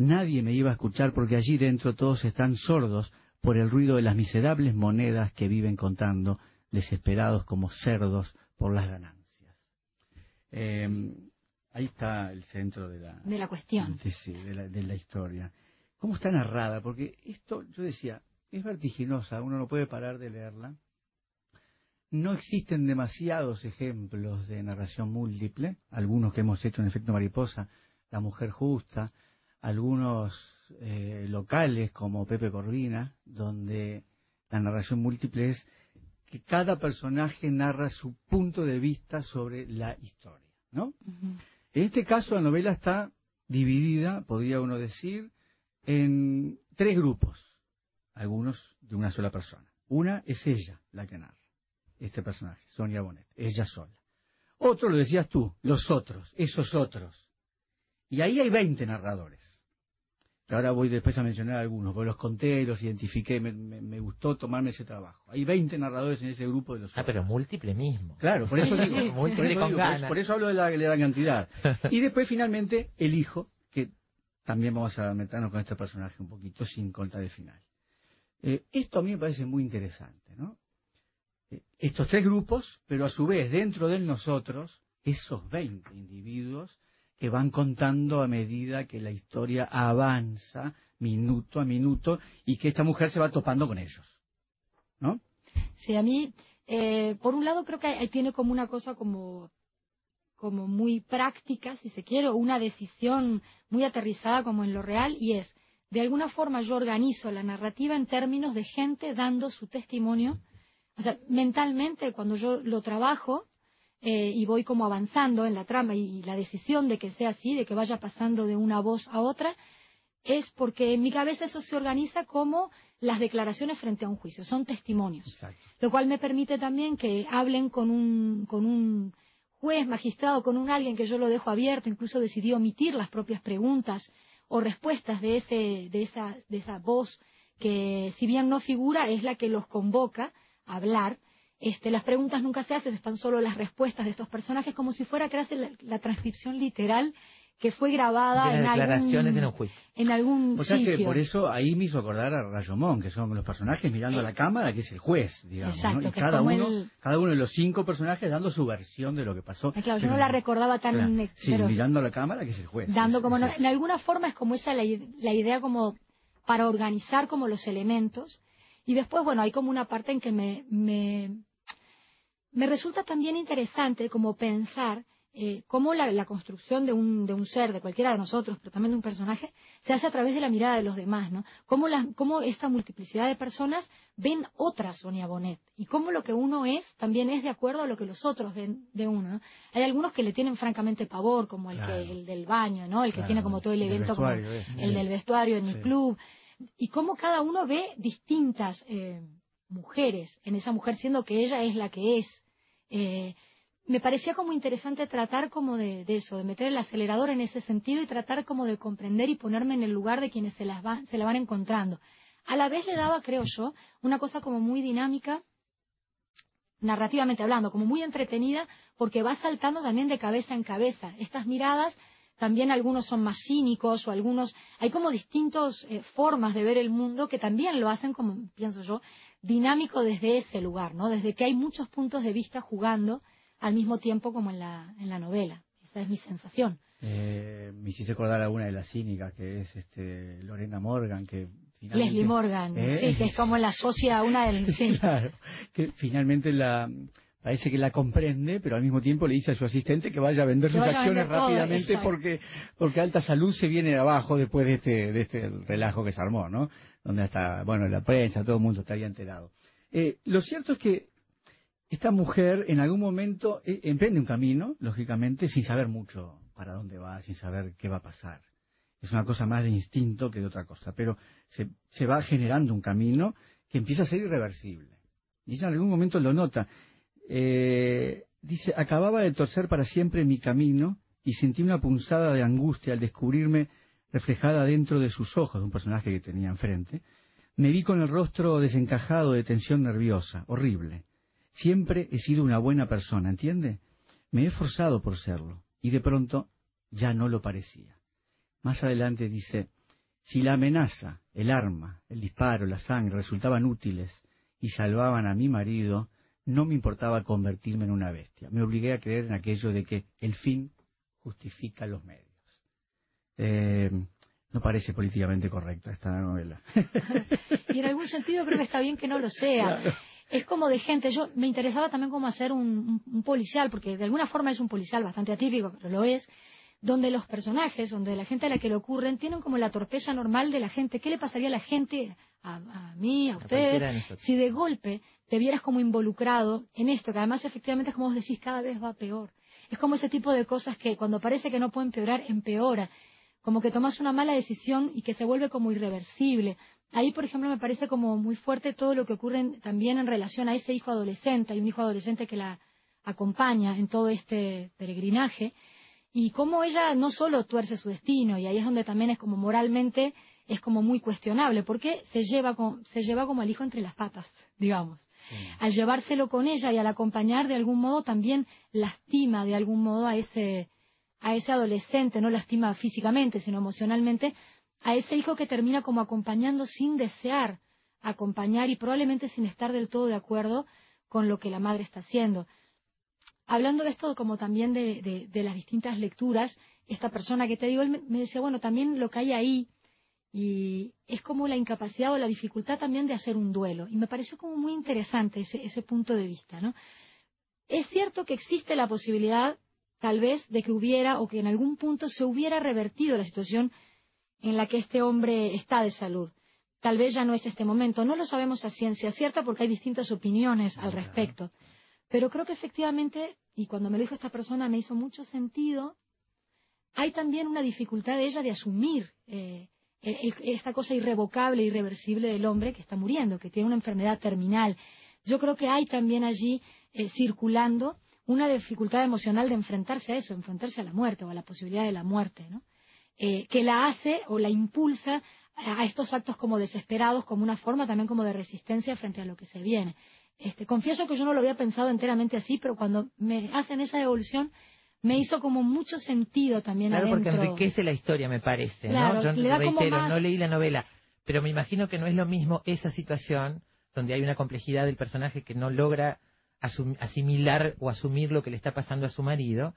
Nadie me iba a escuchar porque allí dentro todos están sordos por el ruido de las miserables monedas que viven contando, desesperados como cerdos por las ganancias. Eh, ahí está el centro de la, De la cuestión. Sí, sí, de la, de la historia. ¿Cómo está narrada? Porque esto, yo decía, es vertiginosa, uno no puede parar de leerla. No existen demasiados ejemplos de narración múltiple, algunos que hemos hecho en efecto mariposa, La mujer justa, algunos eh, locales como Pepe Corvina, donde la narración múltiple es que cada personaje narra su punto de vista sobre la historia, ¿no? En este caso, la novela está dividida, podría uno decir, en tres grupos, algunos de una sola persona. Una es ella, la que narra, este personaje, Sonia Bonet, ella sola. Otro, lo decías tú, los otros, esos otros. Y ahí hay 20 narradores. Ahora voy después a mencionar algunos, porque los conté, los identifiqué, me, me- me gustó tomarme ese trabajo. Hay 20 narradores en ese grupo de los Ah, otros. pero múltiple mismo. Claro, por eso digo, por, eso con digo, por por eso hablo de la, de la cantidad. Y después finalmente el hijo, que también vamos a meternos con este personaje un poquito sin contar el final. Eh, esto a mí me parece muy interesante, ¿no? Eh, estos tres grupos, pero a su vez dentro de nosotros, esos 20 individuos que van contando a medida que la historia avanza minuto a minuto y que esta mujer se va topando con ellos, ¿no? Sí, a mí, eh, por un lado creo que tiene como una cosa como, como muy práctica, si se quiere, una decisión muy aterrizada como en lo real, y es, de alguna forma yo organizo la narrativa en términos de gente dando su testimonio. O sea, mentalmente cuando yo lo trabajo eh, y voy como avanzando en la trama y, y la decisión de que sea así, de que vaya pasando de una voz a otra, es porque en mi cabeza eso se organiza como las declaraciones frente a un juicio, son testimonios Exacto. lo cual me permite también que hablen con un, con un juez, magistrado, con un alguien que yo lo dejo abierto, incluso decidí omitir las propias preguntas o respuestas de, ese, de, esa, de esa voz que si bien no figura es la que los convoca a hablar. Este, las preguntas nunca se hacen, están solo las respuestas de estos personajes como si fuera casi la, la transcripción literal que fue grabada De en declaraciones algún, en un juicio. en algún O sea sitio. que por eso ahí me hizo acordar a Rayomón, que son los personajes mirando a la cámara, que es el juez, digamos. Exacto, cada uno, el- cada uno de los cinco personajes dando su versión de lo que pasó. Ah, claro, yo no la recordaba tan... Claro, Sí, pero- mirando a la cámara, que es el juez. dando Es- como es no- en alguna forma es como esa la, i- la idea como para organizar como los elementos y después bueno hay como una parte en que me me, me resulta también interesante como pensar eh, cómo la, la construcción de un, de un ser, de cualquiera de nosotros, pero también de un personaje, se hace a través de la mirada de los demás, ¿no? Cómo, cómo esta multiplicidad de personas ven otra Sonia Bonet y cómo lo que uno es también es de acuerdo a lo que los otros ven de uno. ¿no? Hay algunos que le tienen francamente pavor, como el, Claro. que, el del baño, ¿no? El que Claro, tiene como todo el el evento, como eh. el Sí. del vestuario en el club, y cómo cada uno ve distintas eh, mujeres en esa mujer, siendo que ella es la que es. Eh, me parecía como interesante tratar como de, eso, de meter el acelerador en ese sentido y tratar como de comprender y ponerme en el lugar de quienes se, las van, se la van encontrando. A la vez le daba, creo yo, una cosa como muy dinámica narrativamente hablando, como muy entretenida, porque va saltando también de cabeza en cabeza. Estas miradas, también algunos son más cínicos o algunos, hay como distintas eh, formas de ver el mundo que también lo hacen, como pienso yo, dinámico desde ese lugar, ¿no? Desde que hay muchos puntos de vista jugando al mismo tiempo como en la, en la novela. Esa es mi sensación. Eh, me hiciste acordar a una de las cínicas, que es este Lorena Morgan, que finalmente... Leslie Morgan, ¿Eh? sí, que es como la socia una del... Sí. claro, que finalmente la parece que la comprende, pero al mismo tiempo le dice a su asistente que vaya a vender sus acciones rápidamente porque porque Alta Salud se viene de abajo después de este de este relajo que se armó, ¿no? Donde hasta, bueno, la prensa, todo el mundo estaría enterado. Eh, lo cierto es que esta mujer en algún momento eh, emprende un camino, lógicamente, sin saber mucho para dónde va, sin saber qué va a pasar. Es una cosa más de instinto que de otra cosa, pero se, se va generando un camino que empieza a ser irreversible. Y ella en algún momento lo nota. Eh, dice, acababa de torcer para siempre mi camino y sentí una punzada de angustia al descubrirme reflejada dentro de sus ojos de un personaje que tenía enfrente. Me vi con el rostro desencajado de tensión nerviosa, horrible. Siempre he sido una buena persona, ¿entiende? Me he esforzado por serlo y de pronto ya no lo parecía. Más adelante dice, si la amenaza, el arma, el disparo, la sangre resultaban útiles y salvaban a mi marido, no me importaba convertirme en una bestia. Me obligué a creer en aquello de que el fin justifica los medios. Eh, no parece políticamente correcta esta novela. y en algún sentido creo que está bien que no lo sea. Es como de gente, yo me interesaba también cómo hacer un, policial, porque de alguna forma es un policial bastante atípico, pero lo es, donde los personajes, donde la gente a la que le ocurren, tienen como la torpeza normal de la gente. ¿Qué le pasaría a la gente, a, mí, a ustedes, si de golpe te vieras como involucrado en esto, que además efectivamente, como vos decís, cada vez va peor? Es como ese tipo de cosas que cuando parece que no puede empeorar, empeora. Como que tomas una mala decisión y que se vuelve como irreversible. Ahí, por ejemplo, me parece como muy fuerte todo lo que ocurre también en relación a ese hijo adolescente. Hay un hijo adolescente que la acompaña en todo este peregrinaje y cómo ella no solo tuerce su destino, y ahí es donde también es como moralmente es como muy cuestionable, porque se lleva, como, se lleva como al hijo entre las patas, digamos. Al llevárselo con ella y al acompañar de algún modo también lastima de algún modo a ese, a ese adolescente, no lastima físicamente, sino emocionalmente, a ese hijo que termina como acompañando sin desear acompañar y probablemente sin estar del todo de acuerdo con lo que la madre está haciendo hablando de esto como también de, las distintas lecturas, esta persona que te digo, él me, decía, bueno, también lo que hay ahí y es como la incapacidad o la dificultad también de hacer un duelo. Y me pareció como muy interesante ese, ese punto de vista, ¿no? Es cierto que existe la posibilidad, tal vez, de que hubiera o que en algún punto se hubiera revertido la situación en la que este hombre está de salud. Tal vez ya no es este momento. No lo sabemos a ciencia cierta porque hay distintas opiniones al respecto. Pero creo que efectivamente, y cuando me lo dijo esta persona me hizo mucho sentido, hay también una dificultad de ella de asumir eh, esta cosa irrevocable, irreversible del hombre que está muriendo, que tiene una enfermedad terminal. Yo creo que hay también allí eh, circulando una dificultad emocional de enfrentarse a eso, enfrentarse a la muerte o a la posibilidad de la muerte, ¿no? Eh, que la hace o la impulsa a estos actos como desesperados, como una forma también como de resistencia frente a lo que se viene. Este, confieso que yo no lo había pensado enteramente así, pero cuando me hacen esa evolución me hizo como mucho sentido también claro, porque enriquece la historia, me parece, ¿no? Yo reitero, no leí la novela, pero me imagino que no es lo mismo esa situación donde hay una complejidad del personaje que no logra asimilar o asumir lo que le está pasando a su marido,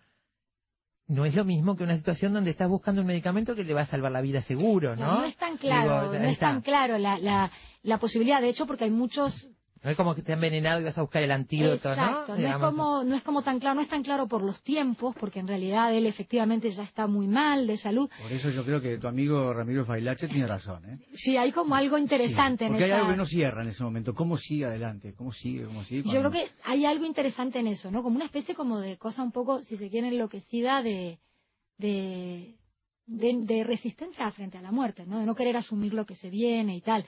no es lo mismo que una situación donde estás buscando un medicamento que le va a salvar la vida seguro, ¿no? No, es tan claro, no es tan claro la, la, la posibilidad, de hecho, porque hay muchos no es como que te ha envenenado y vas a buscar el antídoto, Exacto, ¿no? No es, como, no es como tan claro, no es tan claro por los tiempos, porque en realidad él efectivamente ya está muy mal de salud. Por eso yo creo que tu amigo Ramiro Failache tiene razón, ¿eh? Sí, hay como algo interesante en Porque hay algo que no cierra en ese momento. ¿Cómo sigue adelante? ¿Cómo sigue? ¿Cómo sigue? Yo creo que hay algo interesante en eso, ¿no? Como una especie como de cosa un poco, si se quiere, enloquecida de... de de, resistencia frente a la muerte, ¿no? De no querer asumir lo que se viene y tal.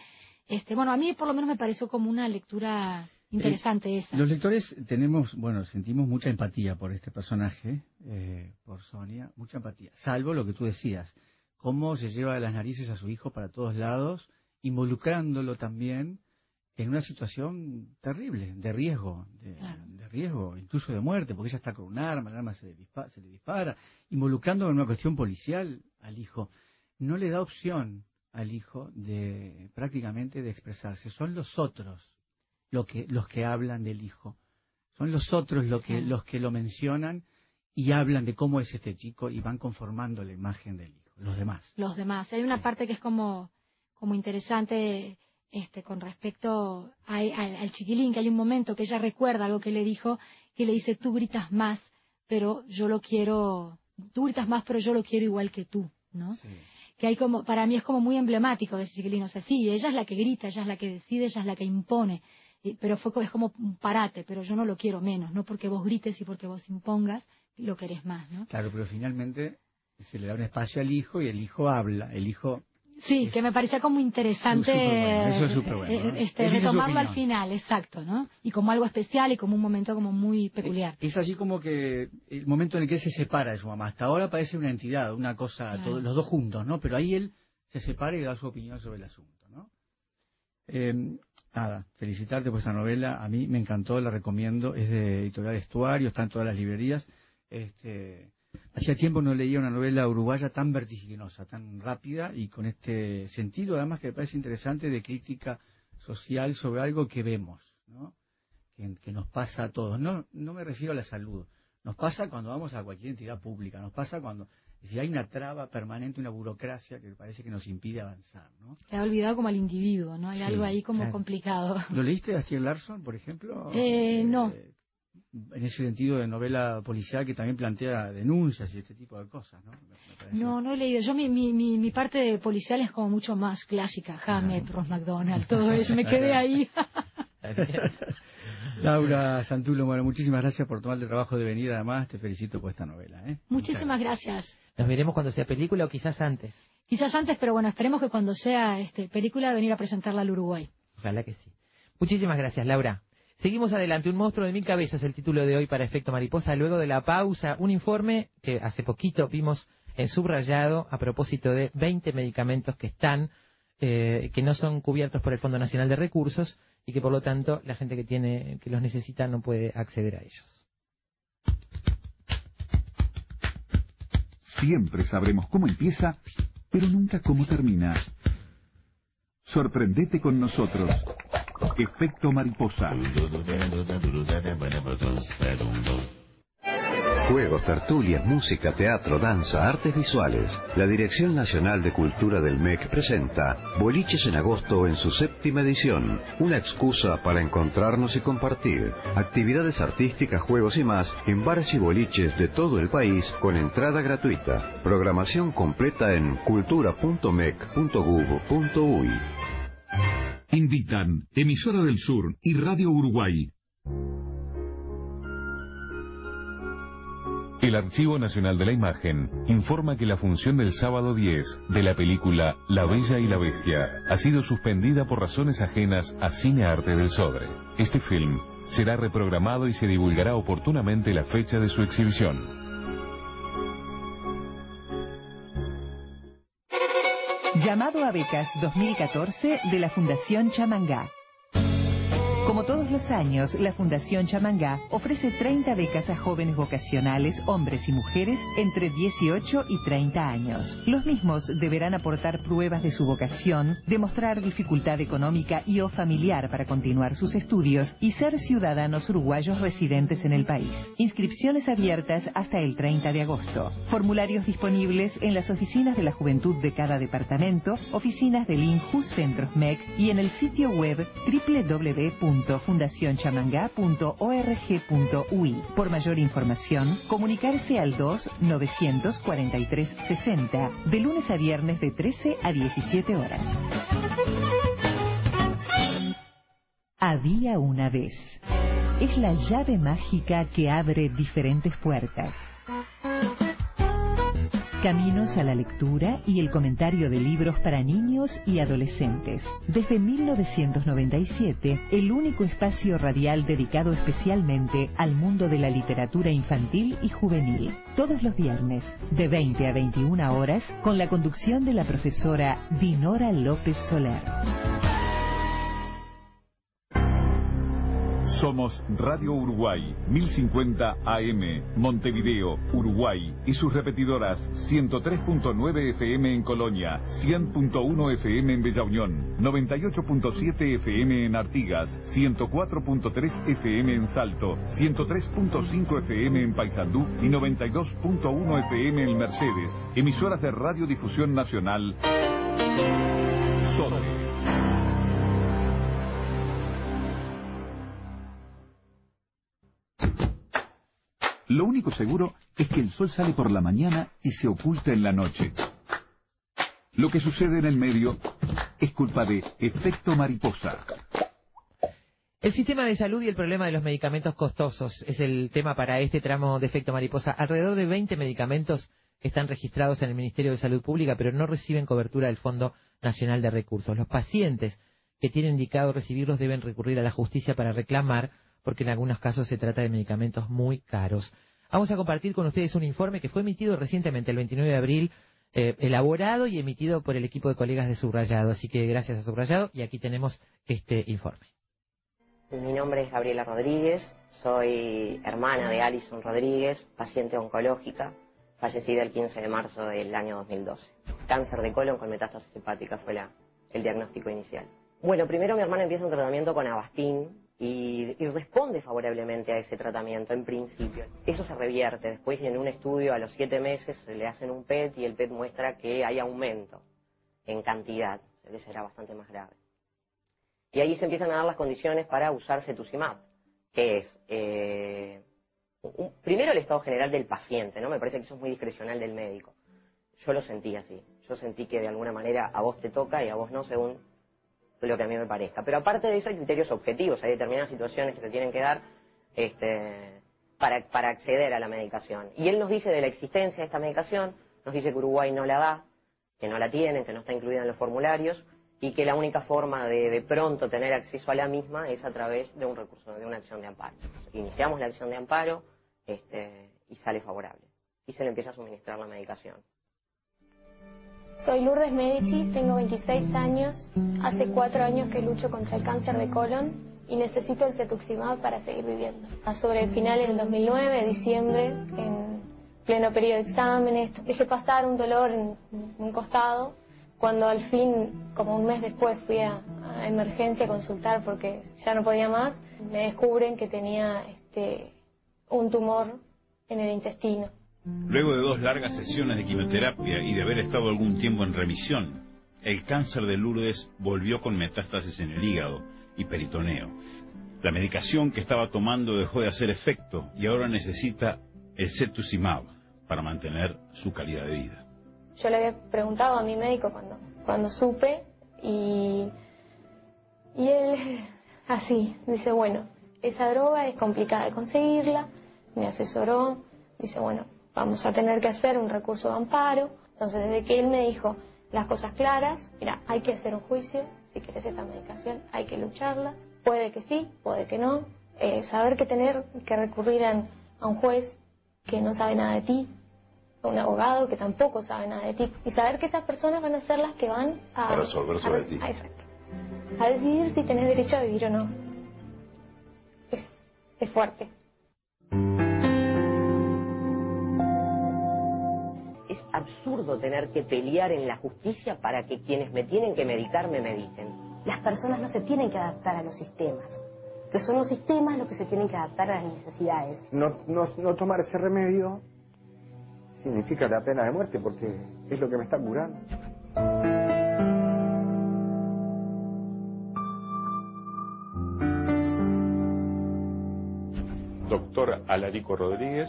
Este, bueno, a mí por lo menos me pareció como una lectura interesante esa. Los lectores tenemos, bueno, sentimos mucha empatía por este personaje, eh, por Sonia, mucha empatía, salvo lo que tú decías, cómo se lleva las narices a su hijo para todos lados, involucrándolo también en una situación terrible, de riesgo, riesgo incluso de muerte, porque ella está con un arma, el arma se le, dispara, se le dispara, involucrando en una cuestión policial al hijo. No le da opción al hijo de prácticamente de expresarse. Son los otros lo que, los que hablan del hijo. Son los otros los que, los que lo mencionan y hablan de cómo es este chico y van conformando la imagen del hijo. Los demás. Los demás. Hay una parte que es como, como interesante este, con respecto al, chiquilín, que hay un momento que ella recuerda algo que le dijo, que le dice, tú gritas más, pero yo lo quiero, tú gritas más, pero yo lo quiero igual que tú, ¿no? Que hay como, para mí es como muy emblemático de ese chiquilín, o sea, sí, ella es la que grita, ella es la que decide, ella es la que impone, pero fue, es como un parate, pero yo no lo quiero menos, no porque vos grites y porque vos impongas, lo querés más, ¿no? Claro, pero finalmente se le da un espacio al hijo y el hijo habla, el hijo Sí, que me parecía como interesante eso es bueno, eh, este, retomarlo al final, exacto, ¿no? Y como algo especial y como un momento como muy peculiar. Es, así como que el momento en el que él se separa de su mamá. Hasta ahora parece una entidad, una cosa, todos, los dos juntos, ¿no? Pero ahí él se separa y da su opinión sobre el asunto, ¿no? Eh, nada, felicitarte por esta novela. A mí me encantó, la recomiendo. Es de Editorial Estuario, está en todas las librerías. Este, Hacía tiempo no leía una novela uruguaya tan vertiginosa, tan rápida y con este sentido, además que me parece interesante, de crítica social sobre algo que vemos, ¿no? que, nos pasa a todos. No, no me refiero a la salud, nos pasa cuando vamos a cualquier entidad pública, nos pasa cuando si hay una traba permanente, una burocracia que parece que nos impide avanzar. ¿no? Te ha olvidado como al individuo, ¿no? Hay algo ahí como complicado. ¿Lo leíste a Steve Larson, por ejemplo? Eh, no. En ese sentido de novela policial que también plantea denuncias y este tipo de cosas, ¿no? No, no he leído. Yo mi, mi, mi, parte policial es como mucho más clásica, Hammett, Ross McDonald, todo eso, me quedé ahí. Laura Santulo, bueno, muchísimas gracias por tomar el trabajo de venir, además te felicito por esta novela. ¿eh? Muchísimas gracias. Nos veremos cuando sea película o quizás antes. Quizás antes, pero bueno, esperemos que cuando sea este, película venir a presentarla al Uruguay. Ojalá que sí. Muchísimas gracias, Laura. Seguimos adelante. Un monstruo de mil cabezas, el título de hoy para Efecto Mariposa. Luego de la pausa, un informe que hace poquito vimos en subrayado a propósito de 20 medicamentos que están, eh, que no son cubiertos por el Fondo Nacional de Recursos y que por lo tanto la gente que tiene, que los necesita no puede acceder a ellos. Siempre sabremos cómo empieza, pero nunca cómo termina. Sorprendete con nosotros. Efecto mariposa. Juegos, tertulias, música, teatro, danza, artes visuales. La Dirección Nacional de Cultura del MEC presenta Boliches en Agosto en su séptima edición. Una excusa para encontrarnos y compartir. Actividades artísticas, juegos y más en bares y boliches de todo el país con entrada gratuita. Programación completa en cultura.mec.gov.uy. Invitan Emisora del Sur y Radio Uruguay. El Archivo Nacional de la Imagen informa que la función del sábado 10 de la película La Bella y la Bestia ha sido suspendida por razones ajenas a Cine Arte del Sodre. Este film será reprogramado y se divulgará oportunamente la fecha de su exhibición. Llamado a becas 2014 de la Fundación Chamangá. Todos los años, la Fundación Chamangá ofrece 30 becas a jóvenes vocacionales, hombres y mujeres, entre 18 y 30 años. Los mismos deberán aportar pruebas de su vocación, demostrar dificultad económica y o familiar para continuar sus estudios y ser ciudadanos uruguayos residentes en el país. Inscripciones abiertas hasta el 30 de agosto. Formularios disponibles en las oficinas de la juventud de cada departamento, oficinas del INJU, Centros MEC y en el sitio web www www.fundacionchamangá.org.ui. Por mayor información, comunicarse al 2 943 60 de lunes a viernes de 13 a 17 horas. Había una vez. Es la llave mágica que abre diferentes puertas Caminos a la lectura y el comentario de libros para niños y adolescentes. Desde 1997, el único espacio radial dedicado especialmente al mundo de la literatura infantil y juvenil. Todos los viernes, de 20 a 21 horas, con la conducción de la profesora Dinora López Soler. Somos Radio Uruguay, 1050 AM, Montevideo, Uruguay, y sus repetidoras 103.9 FM en Colonia, 100.1 FM en Bella Unión, 98.7 FM en Artigas, 104.3 FM en Salto, 103.5 FM en Paysandú y 92.1 FM en Mercedes. Emisoras de Radiodifusión Nacional. Lo único seguro es que el sol sale por la mañana y se oculta en la noche. Lo que sucede en el medio es culpa de efecto mariposa. El sistema de salud y el problema de los medicamentos costosos es el tema para este tramo de efecto mariposa. Alrededor de 20 medicamentos están registrados en el Ministerio de Salud Pública, pero no reciben cobertura del Fondo Nacional de Recursos. Los pacientes que tienen indicado recibirlos deben recurrir a la justicia para reclamar porque en algunos casos se trata de medicamentos muy caros. Vamos a compartir con ustedes un informe que fue emitido recientemente, el 29 de abril, eh, elaborado y emitido por el equipo de colegas de Subrayado. Así que gracias a Subrayado y aquí tenemos este informe. Mi nombre es Gabriela Rodríguez, soy hermana de Alison Rodríguez, paciente oncológica, fallecida el 15 de marzo del año 2012. Cáncer de colon con metástasis hepática fue la, el diagnóstico inicial. Bueno, primero mi hermana empieza un tratamiento con Avastin, y, responde favorablemente a ese tratamiento en principio. Eso se revierte. Después en un estudio a los siete meses le hacen un PET y el PET muestra que hay aumento en cantidad. que será bastante más grave. Y ahí se empiezan a dar las condiciones para usar cetuximab, que es eh, primero el estado general del paciente, ¿no? Me parece que eso es muy discrecional del médico. Yo lo sentí así. Yo sentí que de alguna manera a vos te toca y a vos no, según lo que a mí me parezca. Pero aparte de eso hay criterios objetivos, hay determinadas situaciones que se tienen que dar este, para, para acceder a la medicación. Y él nos dice de la existencia de esta medicación, nos dice que Uruguay no la da, que no la tienen, que no está incluida en los formularios y que la única forma de, de pronto tener acceso a la misma es a través de un recurso, de una acción de amparo. Iniciamos la acción de amparo este, y sale favorable. Y se le empieza a suministrar la medicación. Soy Lourdes Medici, tengo 26 años. Hace cuatro años que lucho contra el cáncer de colon y necesito el cetuximab para seguir viviendo. Sobre el final del 2009, diciembre, en pleno periodo de exámenes, dejé pasar un dolor en un costado. Cuando al fin, como un mes después, fui a, emergencia a consultar porque ya no podía más, me descubren que tenía este, un tumor en el intestino. Luego de dos largas sesiones de quimioterapia y de haber estado algún tiempo en remisión, el cáncer de Lourdes volvió con metástasis en el hígado y peritoneo. La medicación que estaba tomando dejó de hacer efecto y ahora necesita el cetuximab para mantener su calidad de vida. Yo le había preguntado a mi médico cuando, cuando supe y, y él así, dice, bueno, esa droga es complicada de conseguirla, me asesoró, dice, bueno, vamos a tener que hacer un recurso de amparo. Entonces, desde que él me dijo las cosas claras, mira, hay que hacer un juicio, si quieres esta medicación, hay que lucharla, puede que sí, puede que no, eh, saber que tener que recurrir a, un juez que no sabe nada de ti, a un abogado que tampoco sabe nada de ti, y saber que esas personas van a ser las que van a, resolver sobre ti. A decidir si tenés derecho a vivir o no. Es, es fuerte. Absurdo tener que pelear en la justicia para que quienes me tienen que medicar me mediquen. Las personas no se tienen que adaptar a los sistemas, que son los sistemas los que se tienen que adaptar a las necesidades. No, no, tomar ese remedio significa la pena de muerte porque es lo que me está curando. Doctor Alarico Rodríguez,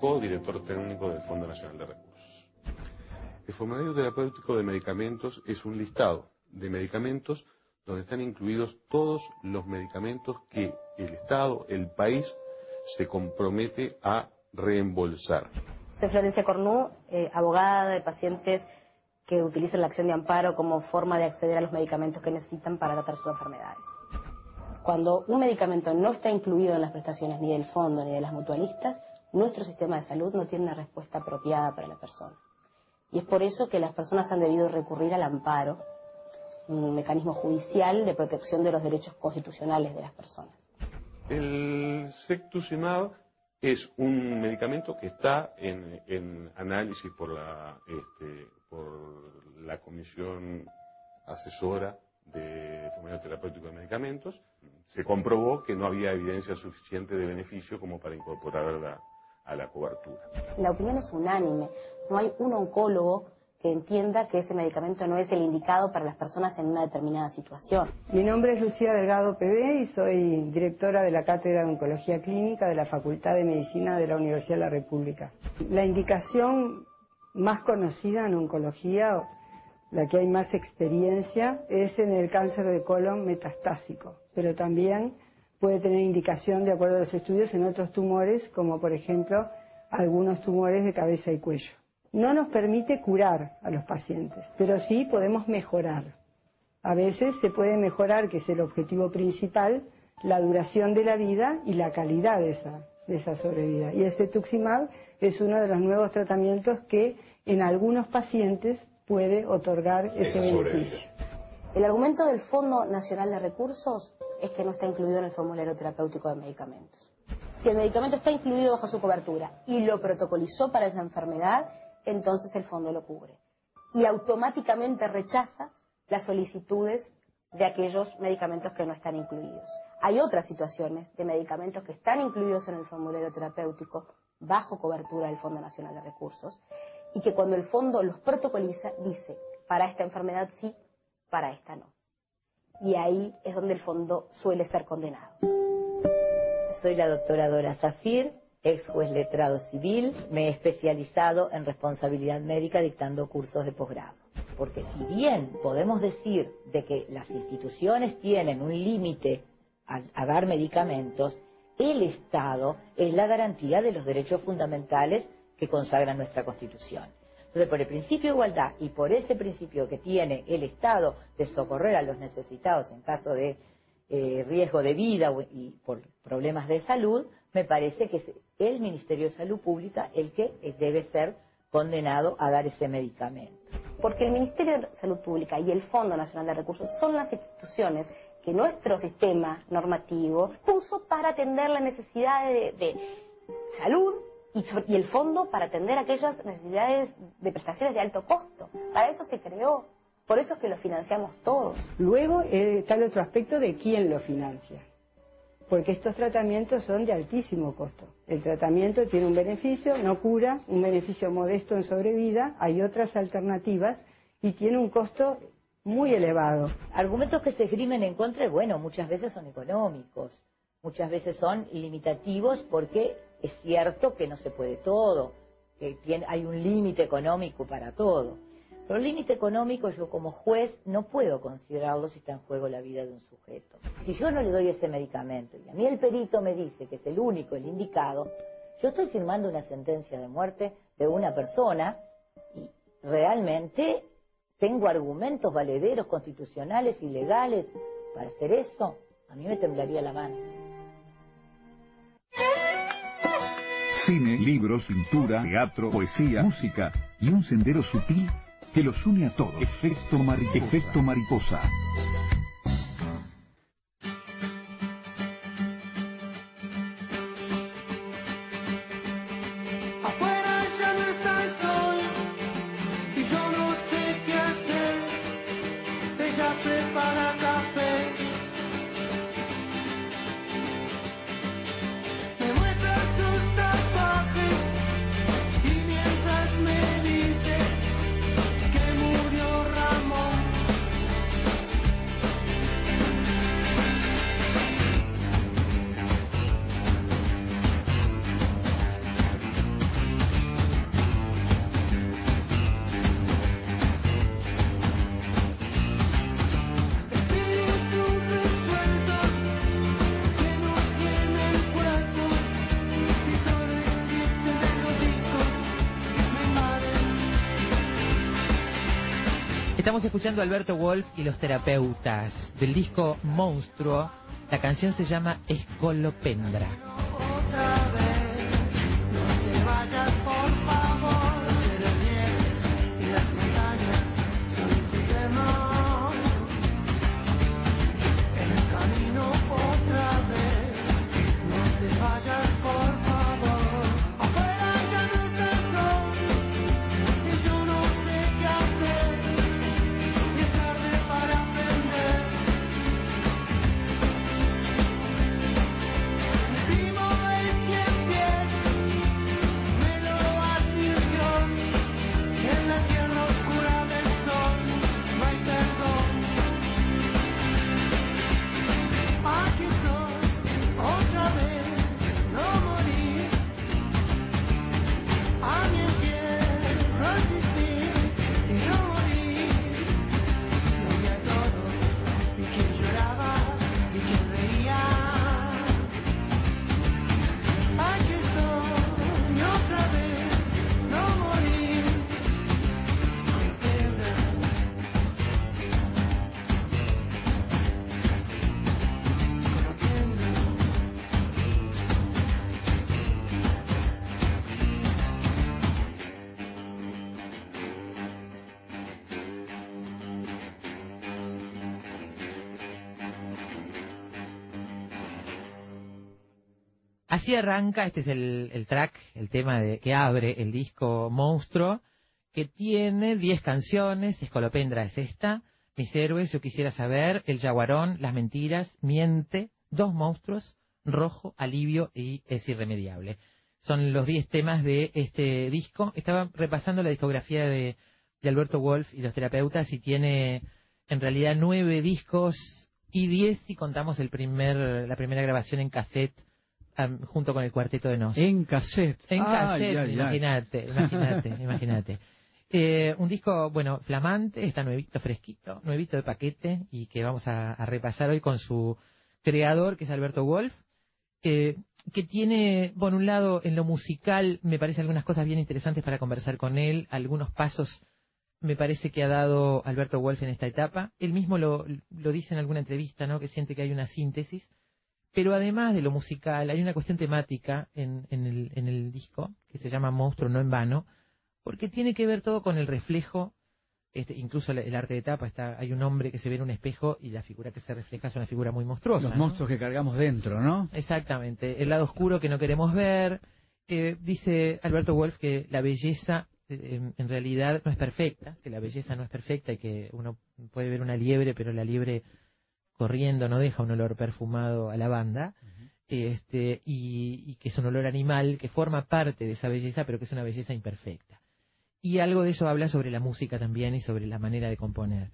co-director técnico del Fondo Nacional de Recursos. El formulario terapéutico de medicamentos es un listado de medicamentos donde están incluidos todos los medicamentos que el Estado, el país, se compromete a reembolsar. Soy Florencia Cornú, eh, abogada de pacientes que utilizan la acción de amparo como forma de acceder a los medicamentos que necesitan para tratar sus enfermedades. Cuando un medicamento no está incluido en las prestaciones ni del fondo ni de las mutualistas, nuestro sistema de salud no tiene una respuesta apropiada para la persona. Y es por eso que las personas han debido recurrir al amparo, un mecanismo judicial de protección de los derechos constitucionales de las personas. El Sectusimab es un medicamento que está en, análisis por la, este, por la Comisión Asesora de Fomento Terapéutico de Medicamentos. Se comprobó que no había evidencia suficiente de beneficio como para incorporarla a la cobertura. La opinión es unánime. No hay un oncólogo que entienda que ese medicamento no es el indicado para las personas en una determinada situación. Mi nombre es Lucía Delgado PD y soy directora de la Cátedra de Oncología Clínica de la Facultad de Medicina de la Universidad de la República. La indicación más conocida en oncología, la que hay más experiencia, es en el cáncer de colon metastásico, pero también puede tener indicación, de acuerdo a los estudios, en otros tumores, como por ejemplo algunos tumores de cabeza y cuello no nos permite curar a los pacientes, pero sí podemos mejorar. A veces se puede mejorar, que es el objetivo principal, la duración de la vida y la calidad de esa, de esa sobrevida. Y este tuximab es uno de los nuevos tratamientos que en algunos pacientes puede otorgar ese beneficio. El argumento del Fondo Nacional de Recursos es que no está incluido en el formulario terapéutico de medicamentos. Si el medicamento está incluido bajo su cobertura y lo protocolizó para esa enfermedad, entonces el fondo lo cubre. Y automáticamente rechaza las solicitudes de aquellos medicamentos que no están incluidos. Hay otras situaciones de medicamentos que están incluidos en el formulario terapéutico bajo cobertura del Fondo Nacional de Recursos y que cuando el fondo los protocoliza dice, para esta enfermedad sí, para esta no. Y ahí es donde el fondo suele ser condenado. Soy la doctora Dora Zafir, ex juez letrado civil, me he especializado en responsabilidad médica dictando cursos de posgrado. Porque si bien podemos decir de que las instituciones tienen un límite a, dar medicamentos, el Estado es la garantía de los derechos fundamentales que consagra nuestra Constitución. Entonces, por el principio de igualdad y por ese principio que tiene el Estado de socorrer a los necesitados en caso de eh, riesgo de vida y por problemas de salud, me parece que es el Ministerio de Salud Pública el que debe ser condenado a dar ese medicamento. Porque el Ministerio de Salud Pública y el Fondo Nacional de Recursos son las instituciones que nuestro sistema normativo puso para atender la necesidad de, salud y, el fondo para atender aquellas necesidades de prestaciones de alto costo. Para eso se creó. Por eso es que lo financiamos todos. Luego eh, está el otro aspecto de quién lo financia porque estos tratamientos son de altísimo costo. El tratamiento tiene un beneficio, no cura, un beneficio modesto en sobrevida, hay otras alternativas y tiene un costo muy elevado. Argumentos que se esgrimen en contra, bueno, muchas veces son económicos, muchas veces son limitativos porque es cierto que no se puede todo, que hay un límite económico para todo. Pero el límite económico yo como juez no puedo considerarlo si está en juego la vida de un sujeto. Si yo no le doy ese medicamento y a mí el perito me dice que es el único, el indicado, yo estoy firmando una sentencia de muerte de una persona y realmente tengo argumentos valederos, constitucionales y legales para hacer eso. A mí me temblaría la mano. Cine, libros, pintura, teatro, poesía, música y un sendero sutil que los une a todos. Efecto mariposa. Efecto mariposa. Estamos escuchando a Alberto Wolf y los terapeutas del disco Monstruo. La canción se llama Escolopendra. Arranca, este es el, track, el tema de, que abre el disco Monstruo, que tiene 10 canciones, Escolopendra es esta, Mis héroes, Yo quisiera saber, El Jaguarón, Las mentiras, Miente, Dos monstruos, Rojo, Alivio y Es irremediable. Son los 10 temas de este disco. Estaba repasando la discografía de, Alberto Wolf y los terapeutas y tiene en realidad nueve discos y 10 si contamos el primer, la primera grabación en cassette am, junto con el cuarteto de Nos. En cassette. En cassette, imagínate, imagínate, imagínate. Eh, un disco, bueno, flamante, está nuevito, fresquito, nuevito de paquete y que vamos a, a repasar hoy con su creador, que es Alberto Wolf, eh, que tiene, por un lado, en lo musical, me parece algunas cosas bien interesantes para conversar con él, algunos pasos me parece que ha dado Alberto Wolf en esta etapa. Él mismo lo, lo dice en alguna entrevista, ¿no? que siente que hay una síntesis. Pero además de lo musical, hay una cuestión temática en, en, el, en el disco que se llama Monstruo no en vano, porque tiene que ver todo con el reflejo, este, incluso el, el arte de tapa, está, hay un hombre que se ve en un espejo y la figura que se refleja es una figura muy monstruosa. Los ¿no? monstruos que cargamos dentro, ¿no? Exactamente, el lado oscuro que no queremos ver. Eh, dice Alberto Wolf que la belleza eh, en realidad no es perfecta, que la belleza no es perfecta y que uno puede ver una liebre, pero la liebre corriendo no deja un olor perfumado a lavanda. Este, y, y que es un olor animal que forma parte de esa belleza, pero que es una belleza imperfecta. Y algo de eso habla sobre la música también y sobre la manera de componer.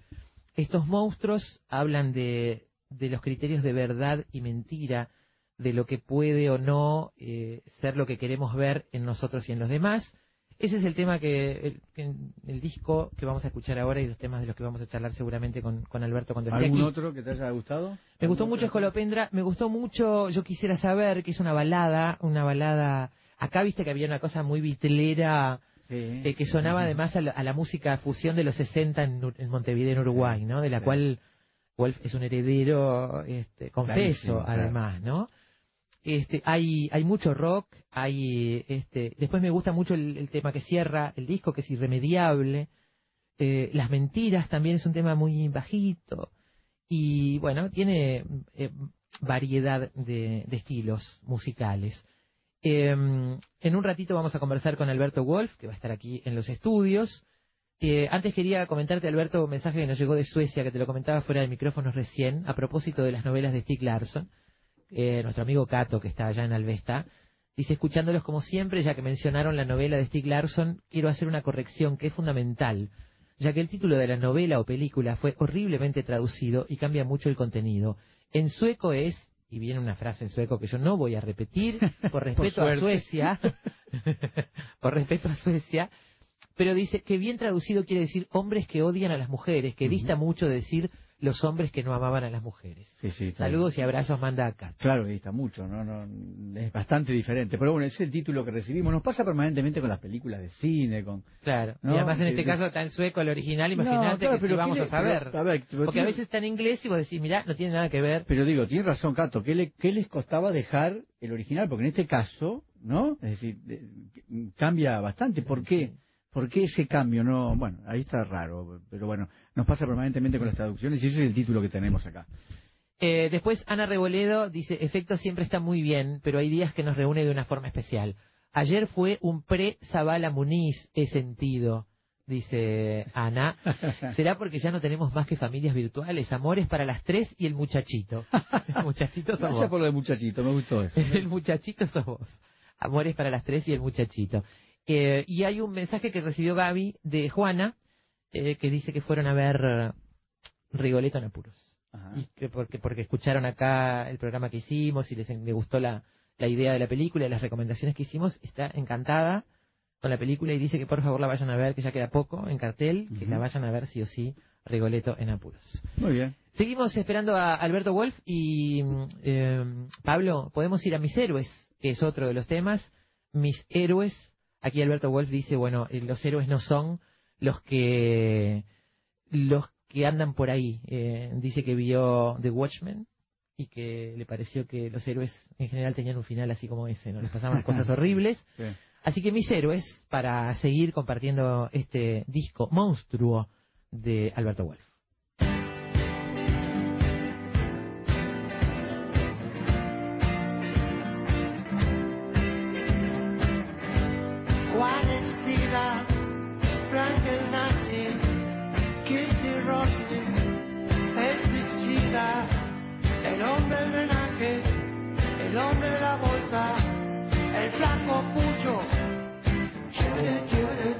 Estos monstruos hablan de, de los criterios de verdad y mentira, de lo que puede o no eh, ser lo que queremos ver en nosotros y en los demás. Ese es el tema que el, que el disco que vamos a escuchar ahora y los temas de los que vamos a charlar seguramente con, con Alberto cuando ¿Algún aquí. otro que te haya gustado? Me gustó mucho Escolopendra, me gustó mucho Yo quisiera saber, que es una balada, una balada. Acá viste que había una cosa muy vitlera eh, que sonaba además a la, a la música fusión de los 60 en, Montevideo, en Uruguay, ¿no? De la cual Wolf es un heredero, este, confeso, además, ¿no? Este, hay, hay mucho rock, hay, este, después me gusta mucho el, tema que cierra el disco, que es irremediable. Eh, las mentiras también es un tema muy bajito. Y bueno, tiene eh, variedad de, de estilos musicales. Eh, en un ratito vamos a conversar con Alberto Wolf, que va a estar aquí en los estudios. Eh, antes quería comentarte, Alberto, un mensaje que nos llegó de Suecia, que te lo comentaba fuera de micrófonos recién, a propósito de las novelas de Stieg Larsson. Eh, nuestro amigo Cato, que está allá en Alvesta, dice, escuchándolos como siempre, ya que mencionaron la novela de Stieg Larsson, quiero hacer una corrección que es fundamental, ya que el título de la novela o película fue horriblemente traducido y cambia mucho el contenido. En sueco es, y viene una frase en sueco que yo no voy a repetir, por respeto a. Suecia, por respeto a Suecia, pero dice que bien traducido quiere decir hombres que odian a las mujeres, que dista mucho de decir los hombres que no amaban a las mujeres. Sí, sí, Saludos y abrazos, manda acá. Claro que está mucho, ¿no? no es bastante diferente. Pero bueno, ese es el título que recibimos. Nos pasa permanentemente con las películas de cine, con... Claro. ¿no? Y además en Que- este caso está en sueco el original, No, imagínate claro, que vamos ¿qué a saber. pero, a ver, Porque a veces está en inglés y vos decís, mirá, no tiene nada que ver. Pero digo, tiene razón Cato, ¿qué, le, ¿qué les costaba dejar el original? Porque en este caso, ¿no? Es decir, de- cambia bastante. ¿Por qué? ¿Por qué ese cambio? No, bueno, ahí está raro, pero bueno, nos pasa permanentemente con las traducciones y ese es el título que tenemos acá. Eh, después Ana Reboledo dice, efecto siempre está muy bien, pero hay días que nos reúne de una forma especial. Ayer fue un pre-Zabala Muniz, he sentido, dice Ana. ¿Será porque ya no tenemos más que familias virtuales? Amores para las tres y el muchachito. El muchachito sos Gracias vos. por lo de muchachito, me gustó eso. El muchachito sos vos. Amores para las tres y el muchachito. Eh, y hay un mensaje que recibió Gaby de Juana, eh, que dice que fueron a ver eh, Rigoletto en apuros. Y que porque, porque escucharon acá el programa que hicimos y les, les gustó la, la idea de la película y las recomendaciones que hicimos, está encantada con la película y dice que por favor la vayan a ver, que ya queda poco en cartel, que la vayan a ver sí o sí, Rigoletto en apuros. Muy bien. Seguimos esperando a Alberto Wolf y mm, eh, Pablo, podemos ir a Mis Héroes, que es otro de los temas. Mis Héroes, aquí Alberto Wolf dice, bueno, eh, los héroes no son los que los que andan por ahí. Eh, dice que vio The Watchmen y que le pareció que los héroes en general tenían un final así como ese, ¿no? Les pasaban cosas horribles. Sí. Así que mis héroes, para seguir compartiendo este disco monstruo de Alberto Wolf. casa el flaco pucho. Chévere, chévere.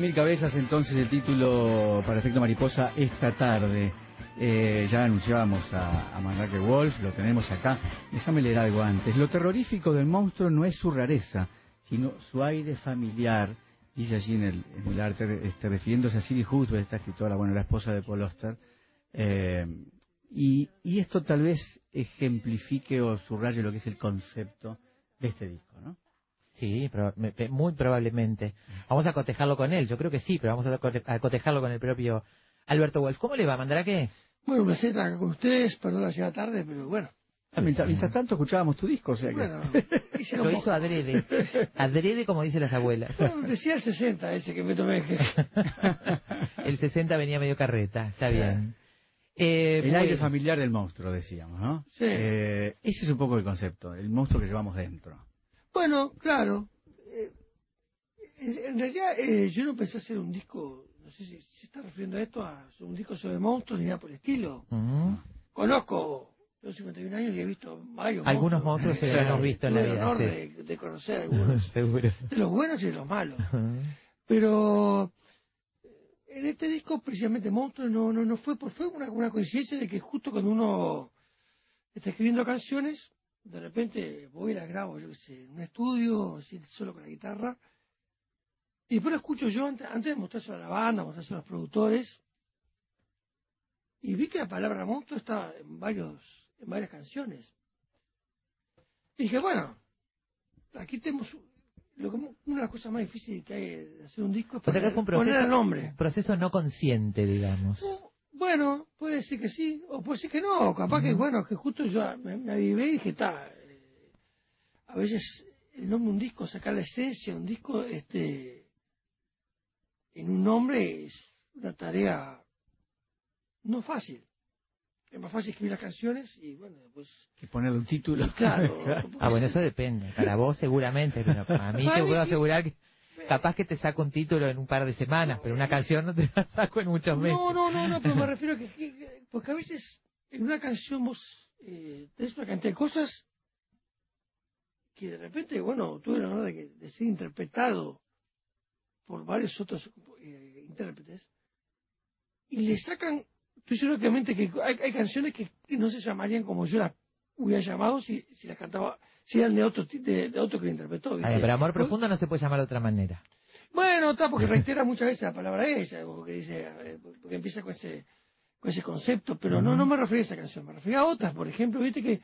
Mil cabezas, entonces el título para efecto mariposa esta tarde. Eh, ya anunciábamos a, a Mandrake Wolf, lo tenemos acá. Déjame leer algo antes. Lo terrorífico del monstruo no es su rareza, sino su aire familiar. Dice allí en el, en el arte, este, refiriéndose a Siri Husband, esta escritora, bueno, la esposa de Paul Oster. Eh, y, y esto tal vez ejemplifique o subraye lo que es el concepto de este disco, ¿no? Sí, me- muy probablemente. Vamos a cotejarlo con él, yo creo que sí, pero vamos a, cote- a cotejarlo con el propio Alberto Wolf. ¿Cómo le va, Mandrake? Bueno, un placer estar con ustedes, perdón la llegada tarde, pero bueno. Ah, mientras, mientras tanto escuchábamos tu disco, o sea que... Bueno, Lo hizo adrede. Adrede, como dicen las abuelas. Bueno, decía el 60 ese que me tomé. El 60 venía medio carreta, está bien. Eh, el bueno. aire familiar del monstruo, decíamos, ¿no? Sí. Eh, ese es un poco el concepto, el monstruo que llevamos dentro. Bueno, claro. eh, en, realidad eh, yo no pensé hacer un disco, no sé si se está refiriendo a esto, a un disco sobre monstruos ni nada por el estilo. Ujú. Conozco, tengo 51 años y he visto varios Algunos monstruos se los hemos visto en la vida, honor sí. de, de conocer algunos, Seguro. de los buenos y de los malos. Pero eh, en este disco, precisamente Monstruos, no, no, no fue, pues fue una, una coincidencia de que justo cuando uno está escribiendo canciones, de repente voy y las grabo, yo qué sé, en un estudio, solo con la guitarra, y después lo escucho yo antes, antes de mostrárselo a la banda, mostrárselo a los productores, y vi que la palabra monstruo estaba en varios, en varias canciones. Y dije, bueno, aquí tenemos lo que, una de las cosas más difíciles que hay de hacer un disco es O sea que poner, un poner el nombre. un proceso no consciente, digamos. Bueno, puede ser que sí, o puede ser que no, capaz que, bueno, que justo yo me, me avivé y dije, está, eh, a veces el nombre de un disco, sacar la esencia de un disco, este, en un nombre es una tarea no fácil. Es más fácil escribir las canciones y, bueno, pues... Y ponerle un título. Claro. Ah, bueno, eso depende. Para vos seguramente, pero para mí te puedo sí. asegurar que capaz que te saco un título en un par de semanas, pero una canción no te la saco en muchos meses. No, no, no, no, pero me refiero a que, que- que- porque a veces en una canción vos eh, tenés una cantidad de cosas que de repente, bueno, tuve la honor de, que- de ser interpretado por varios otros eh, intérpretes y le sacan, estoy seguro que que hay, hay canciones que, que no se llamarían como yo las hubiera llamado si, si las cantaba, si eran de otro, de, de otro que lo interpretó. ¿viste? Ay, pero amor profundo no se puede llamar de otra manera. bueno, está, porque reitera muchas veces la palabra esa, porque dice, eh, porque empieza con ese, con ese concepto, pero no, no me refería a esa canción, me refería a otras, por ejemplo, viste que,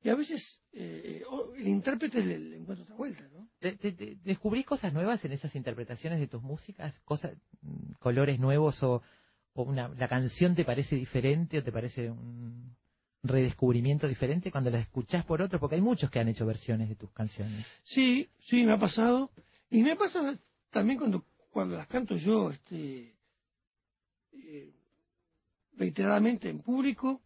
que a veces eh, o- el intérprete le, le encuentra otra vuelta, ¿no? ¿Te- te- te- ¿Descubrís cosas nuevas en esas interpretaciones de tus músicas? Cosas, mm, colores nuevos o, o una, la canción te parece diferente o te parece un redescubrimiento diferente cuando la escuchás por otros? Porque hay muchos que han hecho versiones de tus canciones. Sí, sí, me ha pasado, y me pasa también cuando, cuando las canto yo, este, eh, reiteradamente en público,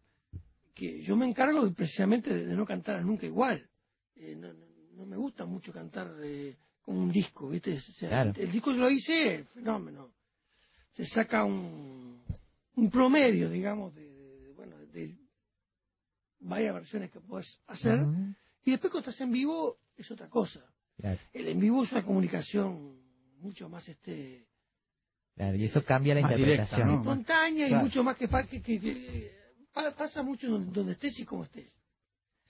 que yo me encargo de- precisamente de, de no cantar nunca igual. Eh, no, no- no me gusta mucho cantar eh, como un disco, ¿viste? O sea, Claro. el, disco lo hice, fenómeno. Se saca un, un promedio, digamos, de, de- bueno, de varias versiones que puedes hacer. Y después cuando estás en vivo es otra cosa. Claro, El en vivo es una comunicación mucho más este claro, y eso cambia la interpretación. directa, ¿no? espontánea Claro. y mucho más que, pa- que, que- que- pa- pasa mucho donde, donde estés y como estés.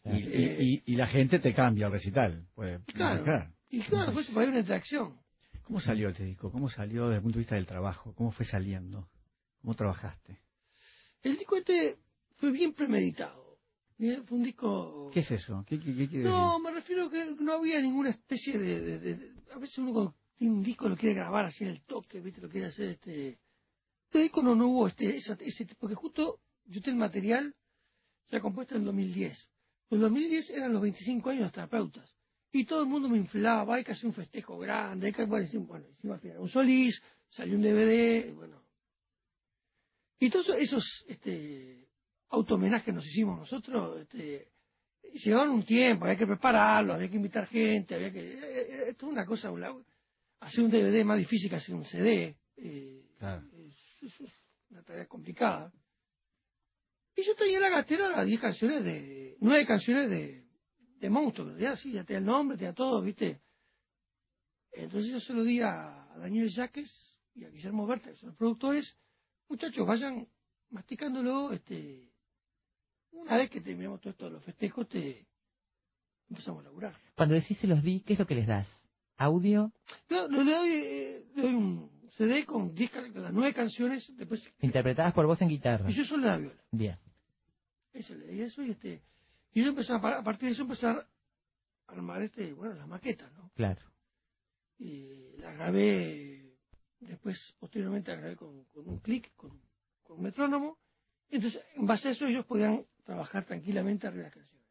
Y, y- y- y la gente te cambia el recital. Puede Claro. Y claro, pues para una interacción. ¿Cómo salió este disco? ¿Cómo salió desde el punto de vista del trabajo? ¿Cómo fue saliendo? ¿Cómo trabajaste? El disco este fue bien premeditado. Fue un disco... ¿Qué es eso? ¿Qué, qué- qué No, me refiero a que no había ninguna especie de, de- de- de- A veces uno cuando tiene un disco lo quiere grabar así en el toque, ¿viste? Lo quiere hacer este... Este disco no, no hubo este, esa- ese tipo... Porque justo yo tengo el material ya compuesto en 2010. En 2010 eran los 25 años de los terapeutas. Y todo el mundo me inflaba, hay que hacer un festejo grande, hay que... Bueno, hicimos, bueno, hicimos al final un solís, salió un DVD, bueno... Y todos esos este, auto-homenajes que nos hicimos nosotros, este, llevaron un tiempo, había que prepararlo, había que invitar gente, había que... eh, eh, Esto es una cosa, hacer un DVD es más difícil que hacer un CD. eh, Claro. es, una tarea complicada. Y yo tenía en la gatera las 10 canciones de... nueve canciones de, de Monstruo, ya sí, ya tenía el nombre, tenía todo, ¿viste? Entonces yo se lo di a, a Daniel Jaques, y a Guillermo Berta, que son los productores, muchachos, vayan masticándolo, este, una vez que terminemos todo esto de los festejos, te empezamos a laburar. Cuando decís se los di, ¿qué es lo que les das? ¿Audio? No, no, le doy, eh, le doy un CD con 10 can- con las nueve canciones, después Interpretadas por vos en guitarra. y yo solo la viola. Bien. Eso le di eso y este y yo empecé a, par- a partir de eso empezar a armar este, bueno, las maquetas, ¿no? Claro. Y la grabé después posteriormente la grabé con, con un clic, con, con un metrónomo. Entonces, en base a eso ellos podían trabajar tranquilamente arriba de las canciones.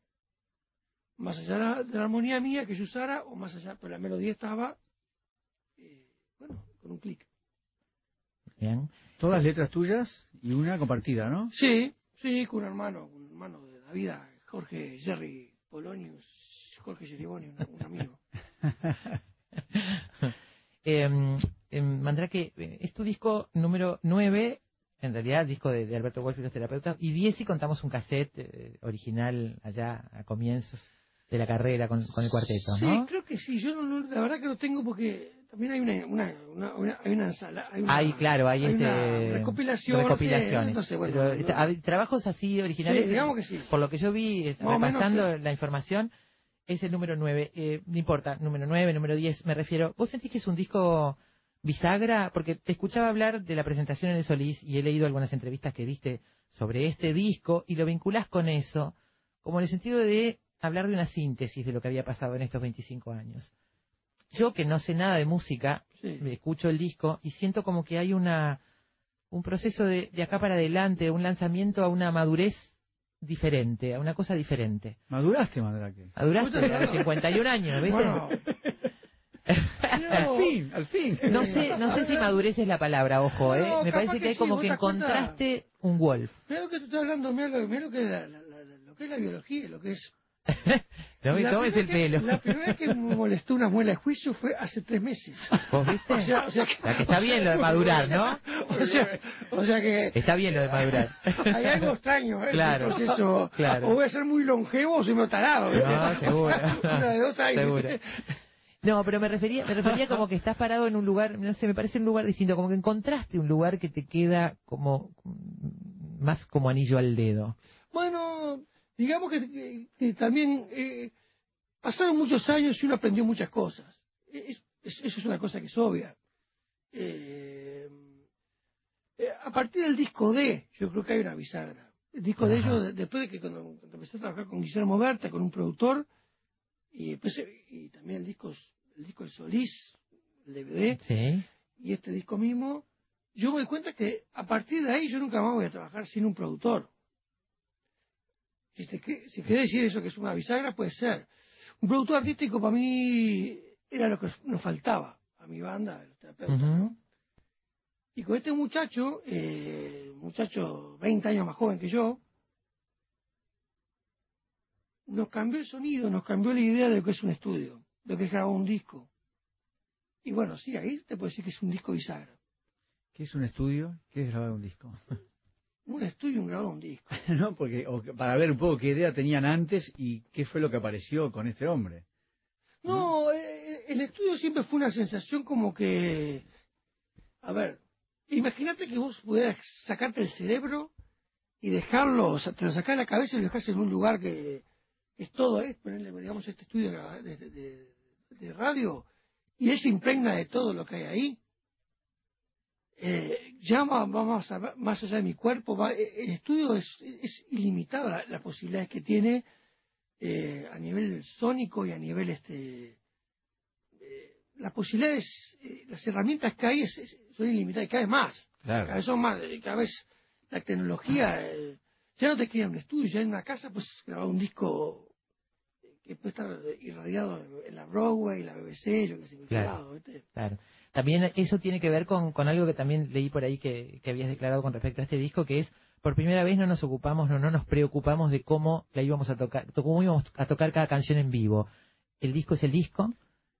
Más allá de la, de la armonía mía que yo usara, o más allá, pero la melodía estaba, eh, bueno, con un clic. Bien. Todas letras tuyas y una compartida, ¿no? Sí, sí, con un hermano, con un hermano de la vida, Jorge Jerry Polonius, Jorge Geriboni, un, un amigo. Eh, eh, Mandrake, es tu disco número 9, en realidad disco de, de Alberto Wolf y los terapeutas, y 10 si contamos un cassette eh, original allá a comienzos de la carrera con, con el cuarteto, Sí, ¿no? creo que sí. Yo no, la verdad que lo tengo porque también hay una, una, una, una- hay una ensala, hay una, Hay, claro, hay, este, una recopilación, recopilaciones. no sé, bueno, Pero, no- este, trabajos así originales, Sí, digamos que sí. por lo que yo vi, menos, repasando la información, es el número 9. Eh, no importa, número 9, número 10, me refiero. ¿Vos sentís que es un disco bisagra? Porque te escuchaba hablar de la presentación en el Solís y he leído algunas entrevistas que diste sobre este disco y lo vinculás con eso, como en el sentido de hablar de una síntesis de lo que había pasado en estos 25 años. Yo que no sé nada de música, me escucho el disco y siento como que hay una un proceso de, de acá para adelante, un lanzamiento a una madurez diferente, a una cosa diferente. Maduraste, Mandrake. Maduraste a los 51 años, ¿viste? Bueno. Al fin, al fin. No sé, no sé si madurez es la palabra, ojo, ¿eh? No, Me parece que, que hay sí, como que te das cuenta. encontraste un Wolf. Mira lo que te estoy hablando, mira lo, mira lo que es la, la- la- lo que es la biología, lo que es. No me tomes el que- pelo. La primera vez que me molestó una muela de juicio fue hace tres meses. ¿Vos viste? O sea, o sea que, O sea, que está bien lo de madurar, ¿no? O sea, o sea que Está bien lo de madurar. hay algo extraño ¿eh? Claro, proceso. claro. O voy a ser muy longevo o soy medio tarado. No, seguro. Una de dos hay. Seguro. No, pero me refería, me refería como que estás parado en un lugar, no sé, me parece un lugar distinto, como que encontraste un lugar que te queda como mm, más como anillo al dedo. Bueno, digamos que, que- que también eh, pasaron muchos años y uno aprendió muchas cosas. Es- es- eso es una cosa que es obvia. Eh, eh, a partir del disco D, yo creo que hay una bisagra. El disco D, Ajá. yo, de- después de que cuando, cuando empecé a trabajar con Guillermo Berta, con un productor, y, después, y también el disco, el disco de Solís, el DVD, Sí. y este disco mismo, yo me doy cuenta que a partir de ahí yo nunca más voy a trabajar sin un productor. Si, te, si querés decir eso que es una bisagra, puede ser. Un productor artístico para mí era lo que nos faltaba a mi banda, a los terapeutas, ¿no? Y con este muchacho, eh, muchacho 20 años más joven que yo, nos cambió el sonido, nos cambió la idea de lo que es un estudio, lo que es grabar un disco. Y bueno, sí, ahí te puedo decir que es un disco bisagra. ¿Qué es un estudio? ¿Qué es grabar un disco? Un estudio, un grabado, un disco. no, porque o para ver un poco qué idea tenían antes y qué fue lo que apareció con este hombre. No, eh, el estudio siempre fue una sensación como que, a ver, imagínate que vos pudieras sacarte el cerebro y dejarlo, o sea, te lo sacás de la cabeza y lo dejás en un lugar que es todo, es ponerle, digamos, este estudio de, de- de- de radio y él se impregna de todo lo que hay ahí. Eh, ya va, va más, a- más allá de mi cuerpo, va- eh, el estudio es, es ilimitado la- las posibilidades que tiene eh, a nivel sónico y a nivel este eh, las posibilidades las herramientas que hay es- es- son ilimitadas y cada vez más Claro. cada vez son más cada vez la tecnología ya no te queda un estudio ya en una casa pues grabar un disco que puede estar irradiado en la Broadway la BBC yo que cualquier Claro. lado, ¿viste? Claro. También eso tiene que ver con, con algo que también leí por ahí que, que habías declarado con respecto a este disco, que es por primera vez no nos ocupamos, no, no nos preocupamos de cómo la íbamos a tocar, to- cómo íbamos a tocar cada canción en vivo. El disco es el disco,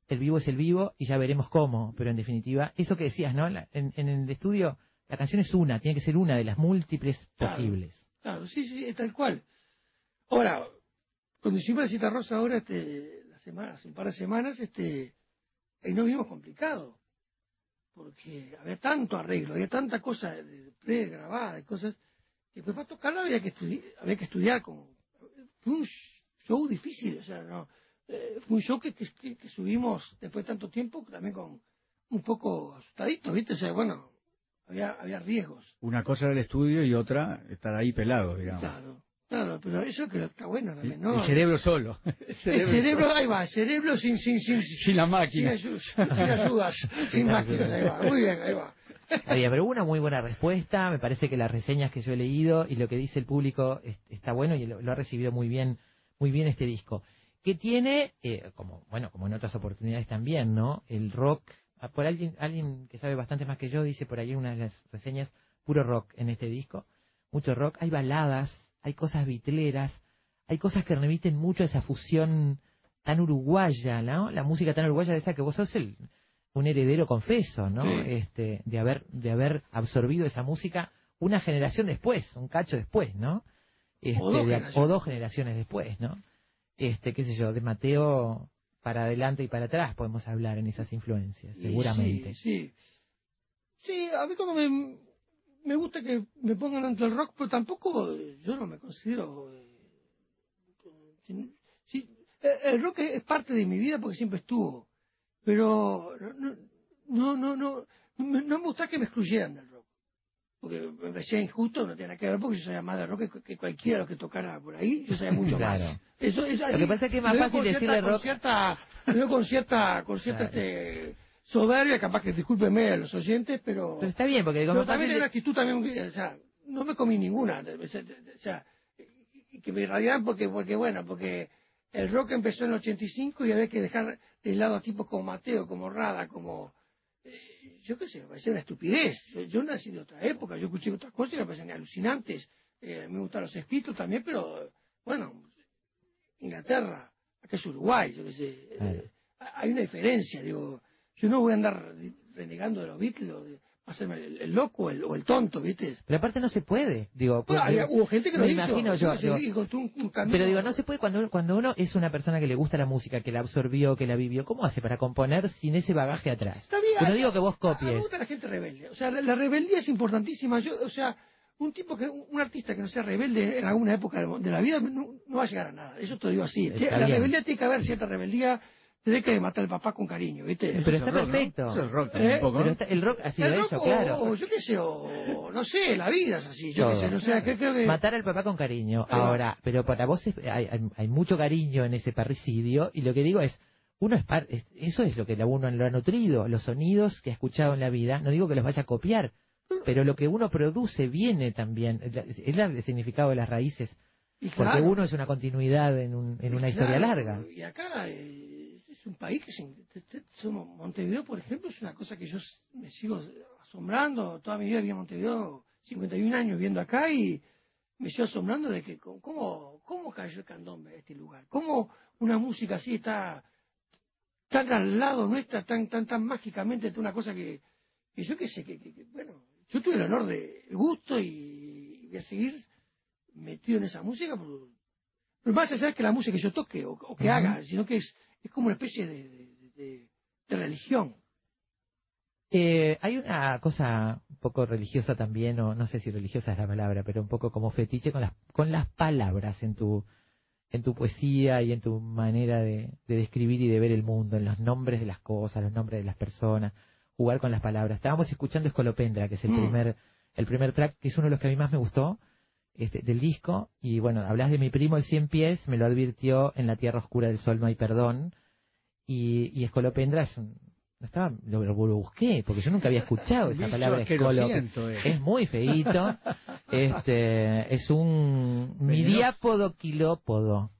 el vivo es el vivo y ya veremos cómo, pero en definitiva, eso que decías, ¿no? La- en, en el estudio la canción es una, tiene que ser una de las múltiples Claro. posibles. Claro, sí, sí, es tal cual. Ahora, cuando hicimos la cita rosa ahora, este, la semana, hace un par de semanas, este, ahí nos vimos complicado. porque había tanto arreglo, había tanta cosa de pregrabada y cosas, que después para tocarla había que, estudi- había que estudiar con... Fue un show difícil, o sea, no, eh, fue un show que- que subimos después de tanto tiempo también con un poco asustadito, ¿viste? O sea, bueno, había, había riesgos. Una cosa era el estudio y otra estar ahí pelado, digamos. Claro, claro, pero eso que está bueno también, El, ¿no? el cerebro solo. El cerebro, ahí va, el cerebro sin, sin, sin, Sin la máquina. Sin, ayu- sin ayudas, sin máquinas, ahí va. Muy bien, ahí va. Oye, pero hubo una muy buena respuesta. Me parece que las reseñas que yo he leído y lo que dice el público es- está bueno y lo, lo ha recibido muy bien, muy bien este disco. Que tiene, eh, como bueno, como en otras oportunidades también, ¿no? El rock. ah, Por alguien, alguien que sabe bastante más que yo dice por ahí en una de las reseñas puro rock en este disco. Mucho rock. Hay baladas, hay cosas vitleras, hay cosas que remiten mucho a esa fusión tan uruguaya, ¿no? La música tan uruguaya de esa que vos sos el, un heredero confeso, ¿no? Sí. Este, de haber, de haber absorbido esa música una generación después, un cacho después, ¿no? Este, O dos de- generaciones. o dos generaciones después, ¿no? Este, qué sé yo, de Mateo para adelante y para atrás podemos hablar en esas influencias, seguramente. Sí, sí. Sí, a mí cuando me, me gusta que me pongan dentro del rock, pero tampoco eh, yo no me considero... eh, sí, eh, el rock es parte de mi vida porque siempre estuvo, pero no, no, no, no, no, me- no me gusta que me excluyeran del rock. Porque me parecía injusto, no tiene nada que ver, porque yo sabía más de rock que, cualquiera de los que tocara por ahí, yo sabía mucho más. Eso, eso, Lo que pasa es que es más fácil decirle rock- Con cierta, con cierta, con cierta este, soberbia, capaz que discúlpenme a los oyentes, pero... Pero está bien, porque digo, pero también de- una actitud también, o sea, no me comí ninguna, o sea, que me irradiaban porque, porque bueno, porque el rock empezó en el 85 y había que dejar de lado a tipos como Mateo, como Rada, como... eh, yo qué sé, me parecía una estupidez. Yo, yo nací de otra época, yo escuché otras cosas y me parecían alucinantes. Eh, me gustan los espíritus también, pero bueno, Inglaterra, acá es Uruguay, yo qué sé. eh, hay una diferencia, digo, yo no voy a andar renegando de los Beatles, o de hacerme el, el loco o el, o el tonto, ¿viste? Pero aparte no se puede, digo, Bueno, porque- había- hubo gente que lo me hizo, imagino yo yo, digo, un- un pero digo, no se puede cuando uno, cuando uno es una persona que le gusta la música, que la absorbió, que la vivió, ¿cómo hace para componer sin ese bagaje atrás? Está bien, Yo no digo que vos mí me copies. gusta la gente rebelde. O sea, la, la rebeldía es importantísima. Yo, o sea, un tipo que, un artista que no sea rebelde en alguna época de, de la vida no, no va a llegar a nada. Eso te lo digo así. Está la bien. rebeldía tiene que haber cierta rebeldía. Te deja de matar al papá con cariño, ¿viste? Pero está perfecto. Eso es rock también, ¿Eh? un poco, ¿no? Pero está- el rock ha sido El rock eso, o- claro. O, yo qué sé, o no sé, la vida es así. Yo qué sé, no sé, creo, creo que... Matar al papá con cariño. Ahora, pero para vos es- hay, hay- hay mucho cariño en ese parricidio y lo que digo es, uno es, par- es- eso es lo que uno lo ha nutrido, los sonidos que ha escuchado en la vida, no digo que los vaya a copiar, pero lo que uno produce viene también, es el significado de las raíces, Y porque claro. uno es una continuidad en, un- en una historia claro, larga. Y acá eh, un país que se- somos Montevideo, por ejemplo, es una cosa que yo me sigo asombrando. Toda mi vida viví en Montevideo, 51 años viviendo acá y me sigo asombrando de que cómo, cómo cayó el candombe a este lugar. Cómo una música así está tan al lado nuestra, tan tan tan mágicamente, una cosa que, que yo qué sé, que, que- que, bueno, yo tuve el honor de el gusto y voy a seguir metido en esa música por- pero más allá de que la música que yo toque o, o que haga, sino que es, es como una especie de, de- de- de religión. Eh, hay una cosa un poco religiosa también, o no sé si religiosa es la palabra, pero un poco como fetiche con las, con las palabras en tu, en tu poesía y en tu manera de, de describir y de ver el mundo, en los nombres de las cosas, los nombres de las personas, jugar con las palabras. Estábamos escuchando Escolopendra, que es el Mm. primer, el primer track, que es uno de los que a mí más me gustó, este, del disco, y bueno, hablas de mi primo el cien pies, me lo advirtió en la tierra oscura del sol no hay perdón, y, y Escolopendra es un, no estaba, lo, lo busqué, porque yo nunca había escuchado esa palabra asquerosiento, escolo. eh. Es muy feíto. Este, es un miriápodo quilópodo.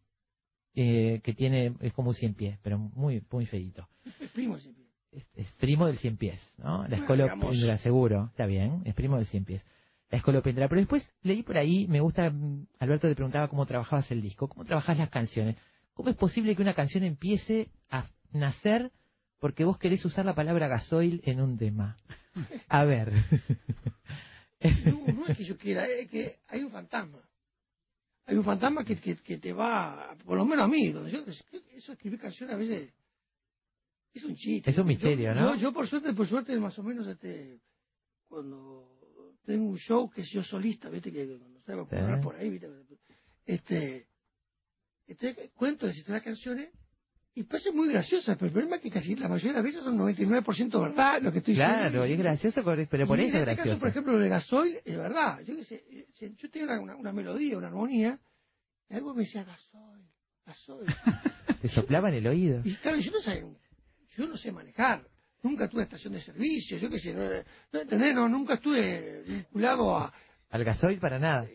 eh, que tiene, es como un cien pies, pero muy, muy feíto. Es primo siempre. Es, es primo del cien pies, ¿no? La escolopendra, seguro, está bien, es primo del cien pies. La escolopendra. Pero después leí por ahí, me gusta, mm, Alberto te preguntaba cómo trabajabas el disco, cómo trabajas las canciones. ¿Cómo es posible que una canción empiece a nacer porque vos querés usar la palabra gasoil en un tema? A ver. No, no es que yo quiera, es que hay un fantasma. Hay un fantasma que, que, que te va, por lo menos a mí, donde yo, eso escribir canciones a veces es un chiste. Es un misterio, Yo- ¿no? Yo, yo, por suerte, por suerte, más o menos, este, cuando tengo un show que es yo solista, viste, que cuando salgo a Sí. por ahí, viste, este, este, cuento de las canciones y parece muy graciosa, pero el problema es que casi la mayoría de las veces son 99% verdad lo que estoy diciendo. Claro, y es gracioso, pero por eso en es este caso, gracioso. por ejemplo, lo de gasoil es verdad. Yo, sé, yo tenía una, una, melodía, una armonía, y algo me decía gasoil, gasoil. Te soplaba en el oído. Y claro, yo no sé, yo no sé manejar. Nunca tuve estación de servicio, yo qué sé, no, no, ¿entendés? No, nunca estuve vinculado a... Al gasoil para nada.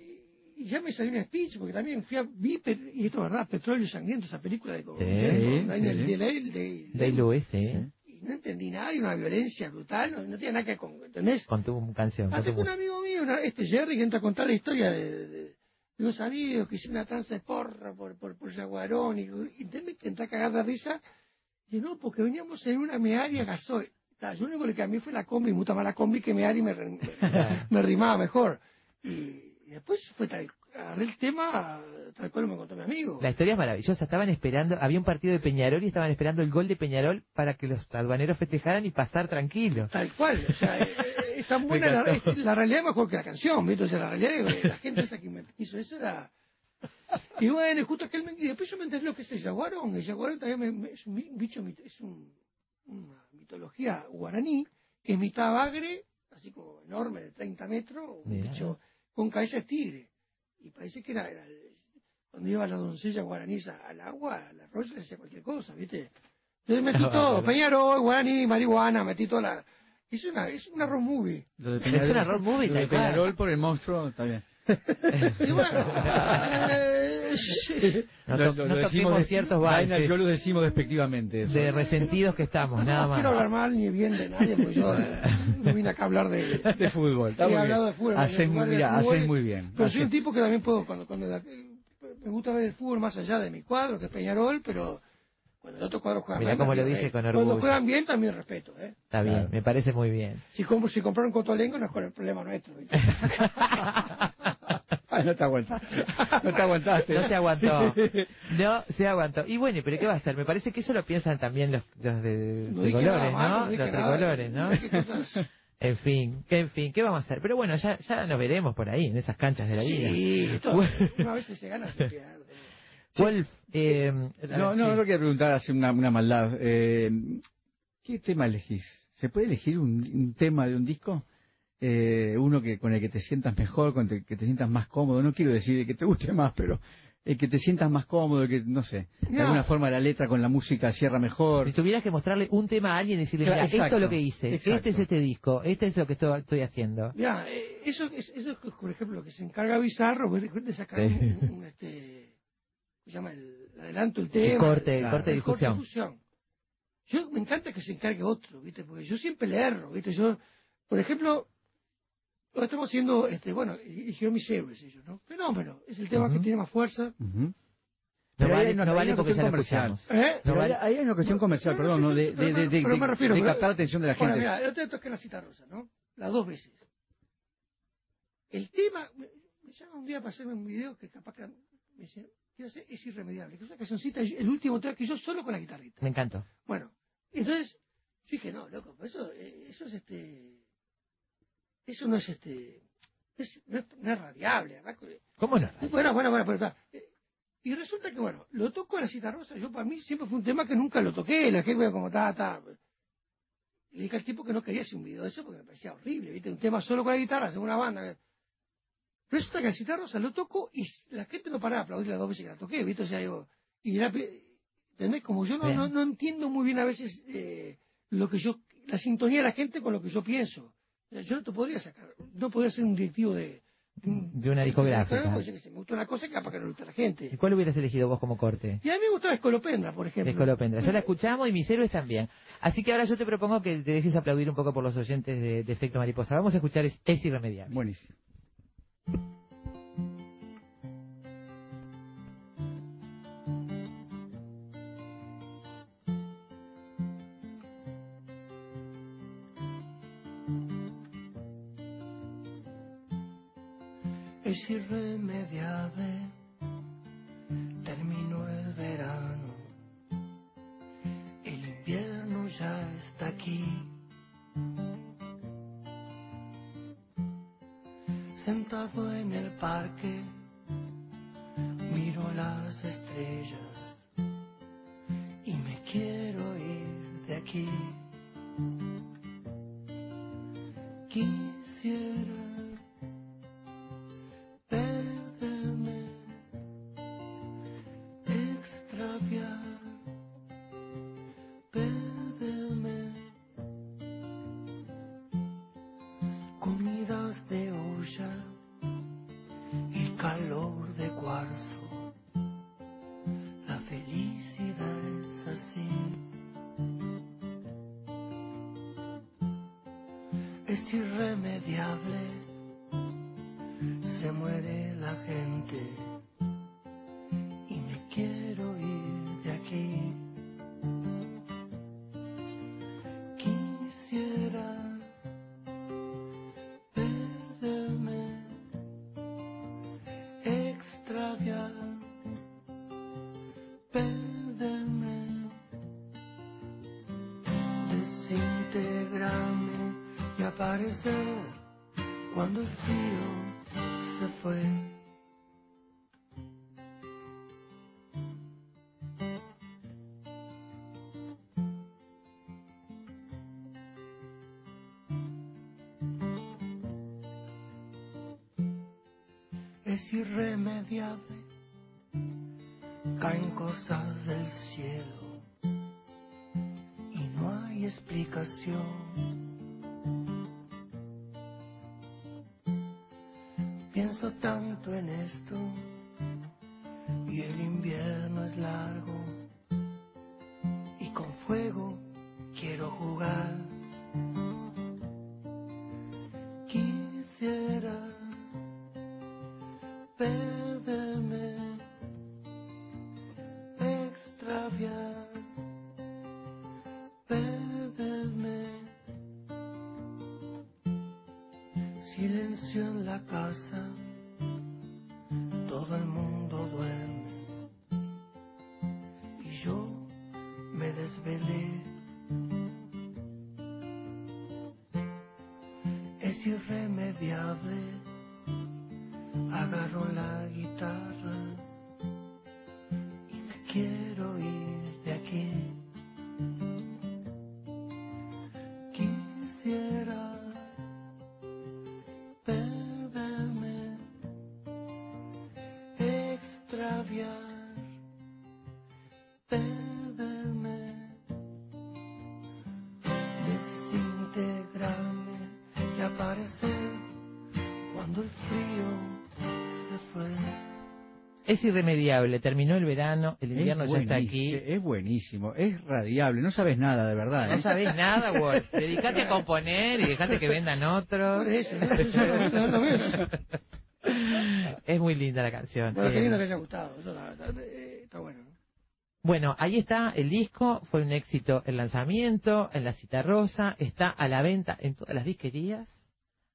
Y ya me salió un speech, porque también fui a... Vi, pe- y esto es verdad, Petróleo Sangriento, esa película de... Sí, de, sí, de, de, Lewis, sí. y no entendí nada, y una violencia brutal, no, no tiene nada que... con- ¿Entendés? Con tu canción. Ah, con tu un amigo mío, una- este Jerry, que entra a contar la historia de, de, amigos que hicieron una tranza de porra por, por, por Yaguarón y, y me entra a cagar de risa. Y no, porque veníamos en una mearia gasoil. Yo lo único que cambié fue la combi, mucha mala combi que mearia y me, me, me rimaba mejor. Y, y después fue tal, agarré el tema tal cual me contó mi amigo. La historia es maravillosa. Estaban esperando, había un partido de Peñarol y estaban esperando el gol de Peñarol para que los albaneros festejaran y pasar tranquilos. Tal cual, o sea, eh, eh, es tan buena la, la realidad es mejor que la canción, ¿viste? O sea, la realidad la gente esa que me hizo eso era... Y bueno, justo aquel... me- Y después yo me enteré lo que es el jaguarón. El jaguarón también me- me- es un bicho, es un- una mitología guaraní, que es mitad bagre, así como enorme, de 30 metros, un Mirá. bicho con cabeza de tigre. Y parece que era... era cuando iba la doncella guaraní al agua, al arroyo, le hacía cualquier cosa, ¿viste? Entonces metí todo. Peñarol, guaraní, marihuana, metí toda la... Es una, es una road movie. Lo de Es una road movie, Lo de. Peñarol por el monstruo, está bien. Y bueno, eh, No, Lo- to- lo- no lo decimos toquemos de- ciertos Vaina, valses Yo lo decimos despectivamente. eso. de resentidos que estamos, nada no quiero hablar más. mal ni bien de nadie, porque yo eh, no vine acá a hablar de... de fútbol. Está He muy hablado bien. de fútbol, Haces en muy, mira, fútbol, muy bien. Pero soy un tipo que también puedo, cuando, cuando la- me gusta ver el fútbol más allá de mi cuadro, que es Peñarol, pero cuando el otro cuadro juega Mirá mal, cómo lo dice de- con Cuando orgullo. juegan bien también respeto, ¿eh? Está bien, me parece muy bien. Si, si compraron Cotolengo no es con el problema nuestro. no te aguantaste. No te aguantaste. No se aguantó. No se aguantó. Y bueno, pero ¿qué va a hacer? Me parece que eso lo piensan también los, los de No tricolores, nada ¿no? no Los tricolores, ¿no? En fin, en fin, ¿qué vamos a hacer? Pero bueno, ya, ya nos veremos por ahí, en esas canchas de la vida. Sí, esto, Bueno. una vez se gana, se pierde. Wolf, eh, No, no, sí. no quiero preguntar, hacer una, una maldad. Eh, ¿Qué tema elegís? ¿Se puede elegir un, un tema de un disco? Eh, uno que con el que te sientas mejor, con el que te sientas más cómodo. No quiero decir el que te guste más, pero el que te sientas más cómodo, el que, no sé, de No. alguna forma la letra con la música cierra mejor. Si tuvieras que mostrarle un tema a alguien y decirle, Claro, mira, esto es lo que hice, exacto. este es este disco, este es lo que estoy, estoy haciendo. Mira, eh, eso, es, eso es, por ejemplo, lo que se encarga Bizarro de de sacar Sí. un, un, este, ¿cómo se llama? El, el adelanto, el tema. corte, el corte de difusión. difusión. Yo me encanta que se encargue otro, ¿viste? Porque yo siempre le erro, ¿viste? Yo, por ejemplo, lo estamos haciendo, este, bueno, dijeron mis héroes ellos, ¿no? Fenómeno, es el tema que tiene más fuerza. No ahí vale, no vale porque ya comercial. escuchamos. ¿Eh? No vale. hay, hay una cuestión comercial, no, perdón, De, sí, de, pero de, me- de- pero me refiero, de pero- captar la atención de la Bueno, gente. mira, yo te toqué la cita rosa, ¿no? Las dos veces. El tema, me, me llama un día para hacerme un video que capaz que me dice, quiero hacer, es irremediable, que es una cancioncita, el último tema que yo solo con la guitarrita. Me encantó. Bueno, entonces, yo dije, no, loco, eso, eh, eso es este, eso no es este, es- no, es, no es radiable, además, ¿Cómo no? bueno, bueno, bueno, pero está. Eh, Y resulta que, bueno, lo toco en la cita rosa. Yo, para mí, siempre fue un tema que nunca lo toqué. La gente, como, está, está. Le dije al tipo que no quería hacer un video de eso porque me parecía horrible, ¿viste? Un tema solo con la guitarra, según una banda. Resulta que la cita rosa lo toco y la gente no para de aplaudir las dos veces que la toqué, ¿viste? O sea, digo, y la, ¿entendés? Como yo no, no, no entiendo muy bien a veces eh, lo que yo, la sintonía de la gente con lo que yo pienso. Yo no te podría sacar, no podría ser un directivo de, De una discográfica. Porque, yo qué sé, me gusta una cosa que capaz que no le gusta a la gente. ¿Y cuál hubieras elegido vos como corte? Y a mí me gustaba Escolopendra, por ejemplo. Escolopendra. Ya la escuchamos y mis héroes también. Así que ahora yo te propongo que te dejes aplaudir un poco por los oyentes de, de Efecto Mariposa. Vamos a escuchar Es, es Irremediable. Buenísimo. powerful irremediable. Caen cosas del cielo y no hay explicación. Es irremediable, terminó el verano, el invierno Es ya está aquí. Es buenísimo, es radiable, no sabes nada de verdad. No ¿eh? sabés nada, Wolf. Dedicate a componer y dejate que vendan otros. Por eso, ¿no? No- no. Es muy linda la canción. Bueno, qué lindo que haya gustado. Está, eh, está bueno. ¿no? Bueno, ahí está el disco, fue un éxito el lanzamiento, en la cita rosa, está a la venta en todas las disquerías,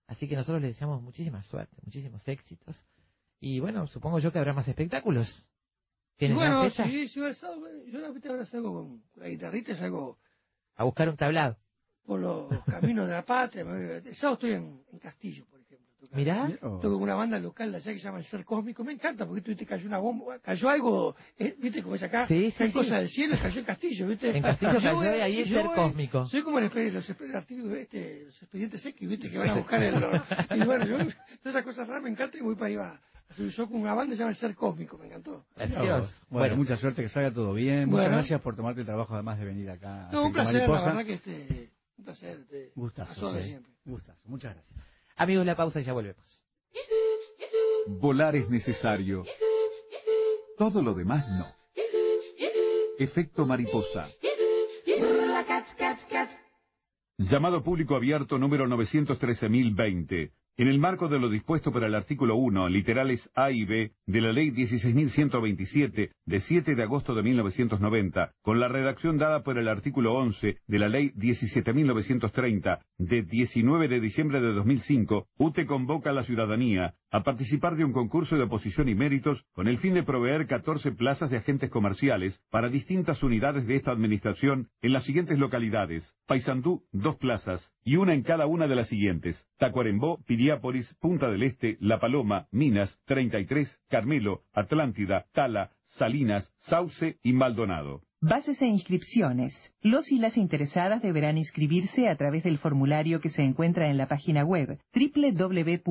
así que nosotros le deseamos muchísima suerte, muchísimos éxitos, y bueno, supongo yo que habrá más espectáculos. ¿Tienes bueno, fecha? sí, sí, el sábado, bueno, yo la ahora salgo con la guitarrita, salgo A buscar un tablado. por los caminos de la patria. El sábado estoy en, en Castillo, por ejemplo. tocando. Mirá. Toco con una banda local de allá que se llama El Ser Cósmico. Me encanta porque tú viste cayó una bomba, cayó algo, eh, viste como es acá, Sí, sí, cosas del cielo, cayó en Castillo, viste. En Castillo Yo cayó y ahí El Ser Cósmico. Soy como el los, artículos, este, los expedientes X, viste, que van a buscar el... y bueno, yo, todas esas cosas raras me encantan y voy para ahí va. Show con una banda que se llama El Ser Cósmico, me encantó. Bueno, Bueno. mucha suerte, que salga todo bien. Muchas gracias por tomarte el trabajo además de venir acá. a No, un placer, la verdad que este, un placer. Este, Gustazo, sí. siempre. Gustazo, muchas gracias. Amigos, la pausa y ya volvemos. Volar es necesario. Todo lo demás no. Efecto mariposa. Llamado público abierto número 913.020. En el marco de lo dispuesto por el artículo 1, literales A y B, de la Ley 16.127, de 7 de agosto de 1990, con la redacción dada por el artículo 11 de la Ley 17.930, de 19 de diciembre de 2005, UTE convoca a la ciudadanía a participar de un concurso de oposición y méritos con el fin de proveer 14 plazas de agentes comerciales para distintas unidades de esta administración en las siguientes localidades. Paysandú, dos plazas, y una en cada una de las siguientes. Tacuarembó, Piriápolis, Punta del Este, La Paloma, Minas, 33, Carmelo, Atlántida, Tala, Salinas, Sauce y Maldonado. Bases e inscripciones. Los y las interesadas deberán inscribirse a través del formulario que se encuentra en la página web www.ute.com.ui,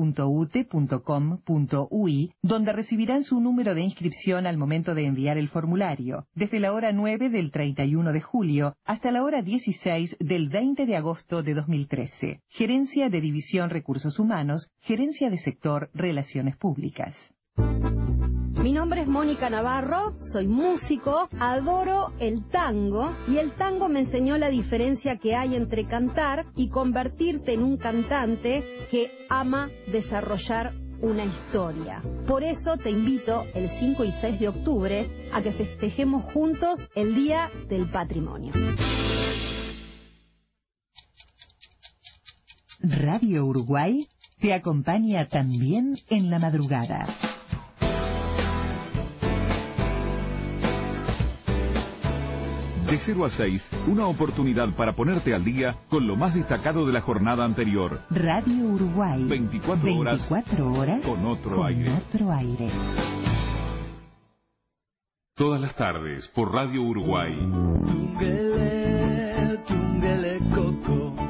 donde recibirán su número de inscripción al momento de enviar el formulario, desde la hora 9 del 31 de julio hasta la hora 16 del 20 de agosto de 2013. Gerencia de División Recursos Humanos, Gerencia de Sector Relaciones Públicas. Mónica Navarro, soy músico, adoro el tango y el tango me enseñó la diferencia que hay entre cantar y convertirte en un cantante que ama desarrollar una historia. Por eso te invito el 5 y 6 de octubre a que festejemos juntos el Día del Patrimonio. Radio Uruguay te acompaña también en la madrugada. De 0 a 6, una oportunidad para ponerte al día con lo más destacado de la jornada anterior. Radio Uruguay. 24 horas, 24 horas con otro con aire. otro aire. Todas las tardes por Radio Uruguay.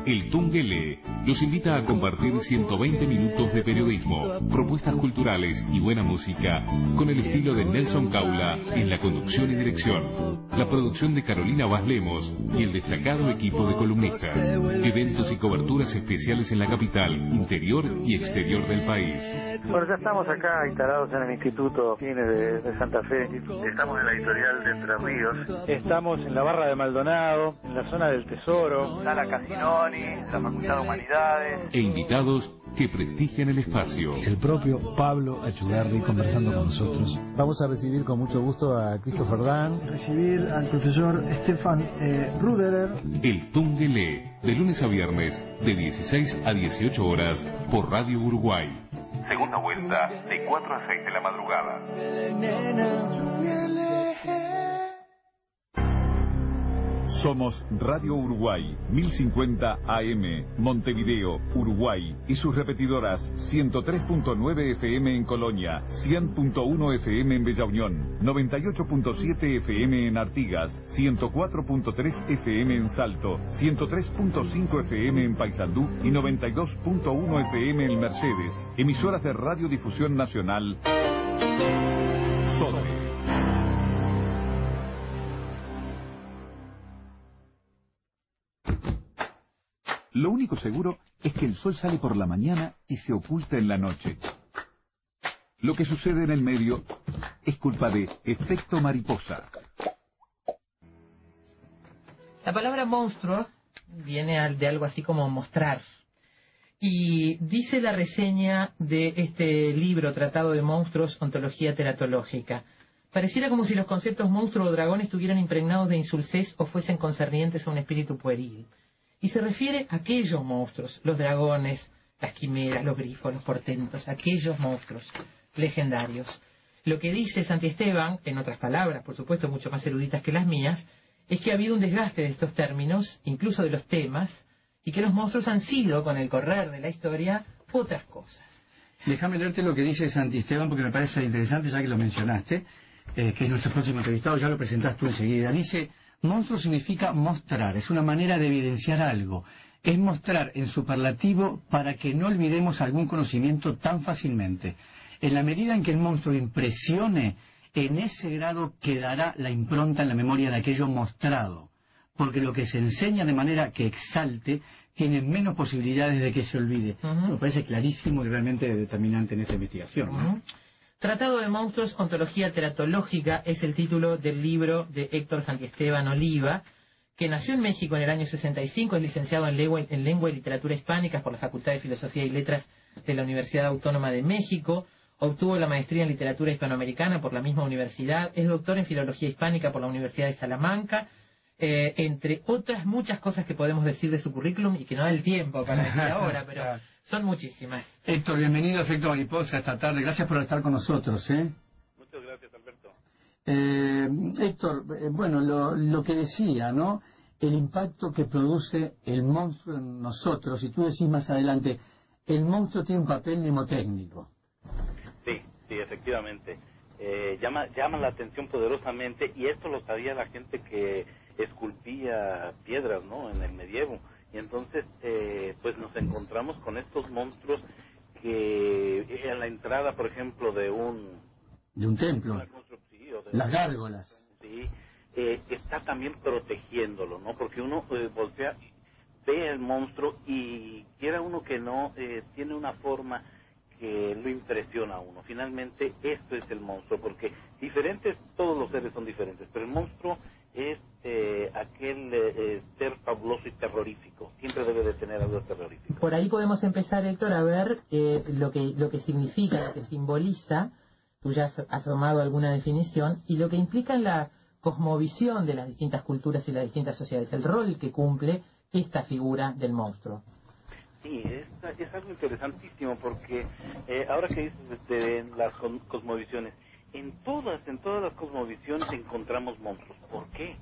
El Tungelé los invita a compartir 120 minutos de periodismo, propuestas culturales y buena música con el estilo de Nelson Caula en la conducción y dirección, la producción de Carolina Baslemos y el destacado equipo de columnistas, eventos y coberturas especiales en la capital, interior y exterior del país. Bueno, ya estamos acá instalados en el Instituto Cine de, de Santa Fe. Estamos en la editorial de Entre Ríos. Estamos en la Barra de Maldonado, en la zona del Tesoro. Sala Casinoni, la Facultad de Humanidades. E invitados que prestigian el espacio. El propio Pablo Achugarri conversando con nosotros. Vamos a recibir con mucho gusto a Christopher Dan. Recibir al profesor Stefan eh, Ruderer. El Tungelé, de lunes a viernes, de 16 a 18 horas, por Radio Uruguay. Segunda vuelta, de 4 a 6 de la madrugada. Somos Radio Uruguay, 1050 AM, Montevideo, Uruguay, y sus repetidoras 103.9 FM en Colonia, 100.1 FM en Bella Unión, 98.7 FM en Artigas, 104.3 FM en Salto, 103.5 FM en Paysandú y 92.1 FM en Mercedes. Emisoras de Radiodifusión Nacional. Lo único seguro es que el sol sale por la mañana y se oculta en la noche. Lo que sucede en el medio es culpa de efecto mariposa. La palabra monstruo viene de algo así como mostrar. Y dice la reseña de este libro, Tratado de Monstruos, Ontología Teratológica. Pareciera como si los conceptos monstruo o dragón estuvieran impregnados de insulsez o fuesen concernientes a un espíritu pueril. Y se refiere a aquellos monstruos, los dragones, las quimeras, los grifos, los portentos, aquellos monstruos legendarios. Lo que dice Santiesteban, en otras palabras, por supuesto, mucho más eruditas que las mías, es que ha habido un desgaste de estos términos, incluso de los temas, y que los monstruos han sido, con el correr de la historia, otras cosas. Déjame leerte lo que dice Santisteban porque me parece interesante ya que lo mencionaste, eh, que es nuestro próximo entrevistado, ya lo presentás tú enseguida. Dice, monstruo significa mostrar, es una manera de evidenciar algo. Es mostrar en superlativo para que no olvidemos algún conocimiento tan fácilmente. En la medida en que el monstruo impresione, en ese grado quedará la impronta en la memoria de aquello mostrado. Porque lo que se enseña de manera que exalte tiene menos posibilidades de que se olvide. Me parece clarísimo y realmente determinante en esta investigación. ¿no? Tratado de Monstruos, Ontología Teratológica es el título del libro de Héctor Santiesteban Oliva, que nació en México en el año 65, es licenciado en lengua, en lengua y literatura hispánicas por la Facultad de Filosofía y Letras de la Universidad Autónoma de México, obtuvo la maestría en literatura hispanoamericana por la misma universidad, es doctor en filología hispánica por la Universidad de Salamanca, eh, entre otras muchas cosas que podemos decir de su currículum y que no da el tiempo para decir ahora, pero son muchísimas. Héctor, bienvenido a Efecto Mariposa esta tarde. Gracias por estar con nosotros. ¿eh? Muchas gracias, Alberto. Eh, Héctor, eh, bueno, lo, lo que decía, ¿no? El impacto que produce el monstruo en nosotros, y tú decís más adelante, el monstruo tiene un papel mnemotécnico. Sí, sí, efectivamente. Eh, llama, llama la atención poderosamente y esto lo sabía la gente que esculpía piedras, ¿no? En el medievo. Y entonces, eh, pues nos encontramos con estos monstruos que en la entrada, por ejemplo, de un... De un templo. Las gárgolas. Sí, eh, está también protegiéndolo, ¿no? Porque uno eh, voltea, ve el monstruo y quiera uno que no, eh, tiene una forma que lo impresiona a uno. Finalmente, esto es el monstruo, porque diferentes, todos los seres son diferentes, pero el monstruo es eh, aquel eh, ser fabuloso y terrorífico. Siempre debe de tener algo terrorífico. Por ahí podemos empezar, Héctor, a ver eh, lo, que, lo que significa, lo que simboliza, tú ya has, tomado alguna definición, y lo que implica en la cosmovisión de las distintas culturas y las distintas sociedades, el rol que cumple esta figura del monstruo. Sí, es, es algo interesantísimo porque eh, ahora que dices de las cosmovisiones, en todas, en todas las cosmovisiones encontramos monstruos. ¿Por qué?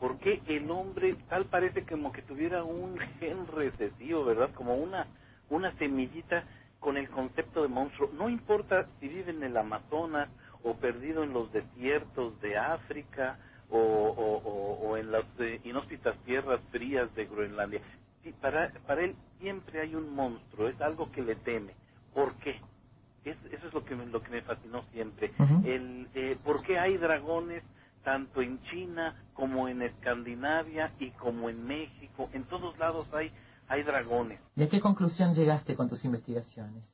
Porque el hombre tal parece como que tuviera un gen recesivo, ¿verdad? Como una, una semillita con el concepto de monstruo. No importa si vive en el Amazonas o perdido en los desiertos de África o, o, en las eh, inhóspitas tierras frías de Groenlandia. para, para él siempre hay un monstruo, es algo que le teme. ¿Por qué? Eso es lo que me, lo que me fascinó siempre. el, eh, ¿Por qué hay dragones tanto en China como en Escandinavia y como en México? En todos lados hay, hay dragones. ¿Y a qué conclusión llegaste con tus investigaciones?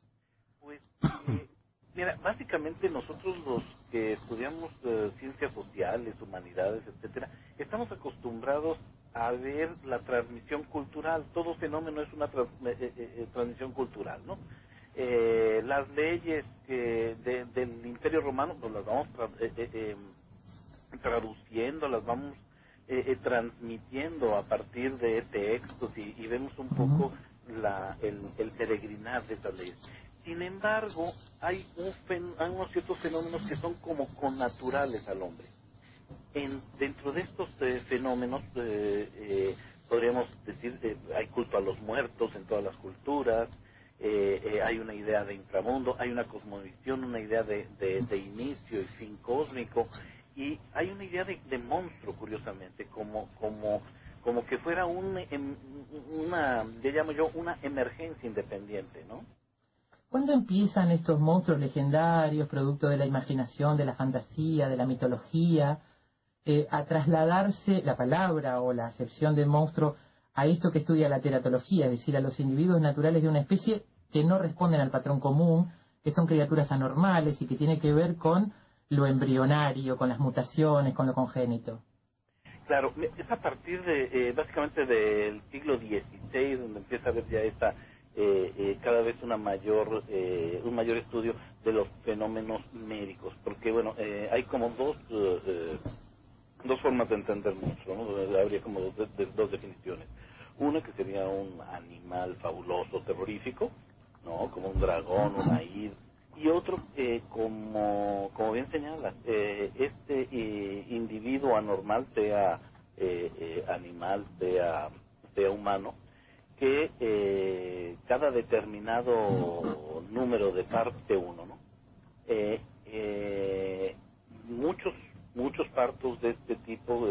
Pues, eh, mira, básicamente nosotros los que estudiamos eh, ciencias sociales, humanidades, etcétera, estamos acostumbrados a ver la transmisión cultural. Todo fenómeno es una transmisión cultural, ¿no? Eh, las leyes que del Imperio Romano pues las vamos eh, eh, eh, traduciendo, las vamos transmitiendo a partir de textos y, y vemos un poco la, el, el, peregrinar de estas leyes. Sin embargo, hay, un, hay unos ciertos fenómenos que son como connaturales al hombre. En, dentro de estos fenómenos, podríamos decir, hay culto a los muertos en todas las culturas, eh, eh, hay una idea de inframundo, hay una cosmovisión, una idea de, de, inicio y fin cósmico, y hay una idea de, monstruo, curiosamente, como, como, como que fuera un, em, una, le llamo yo, una emergencia independiente, ¿no? ¿Cuándo empiezan estos monstruos legendarios, producto de la imaginación, de la fantasía, de la mitología, eh, a trasladarse la palabra o la acepción de monstruo a esto que estudia la teratología, es decir, a los individuos naturales de una especie que no responden al patrón común, que son criaturas anormales y que tiene que ver con lo embrionario, con las mutaciones, con lo congénito. Claro, es a partir eh, básicamente del siglo XVI, donde empieza a haber ya esta, eh, eh, cada vez una mayor, un mayor estudio de los fenómenos médicos, porque bueno, hay como dos, dos formas de entender ¿no? habría como dos, dos definiciones. Una que sería un animal fabuloso, terrorífico, ¿no? Como un dragón, una id. Y otro, eh, como, como bien señala, eh, este eh, individuo anormal, sea animal, sea, sea humano, que cada determinado número de parte uno, ¿no? muchos muchos partos de este tipo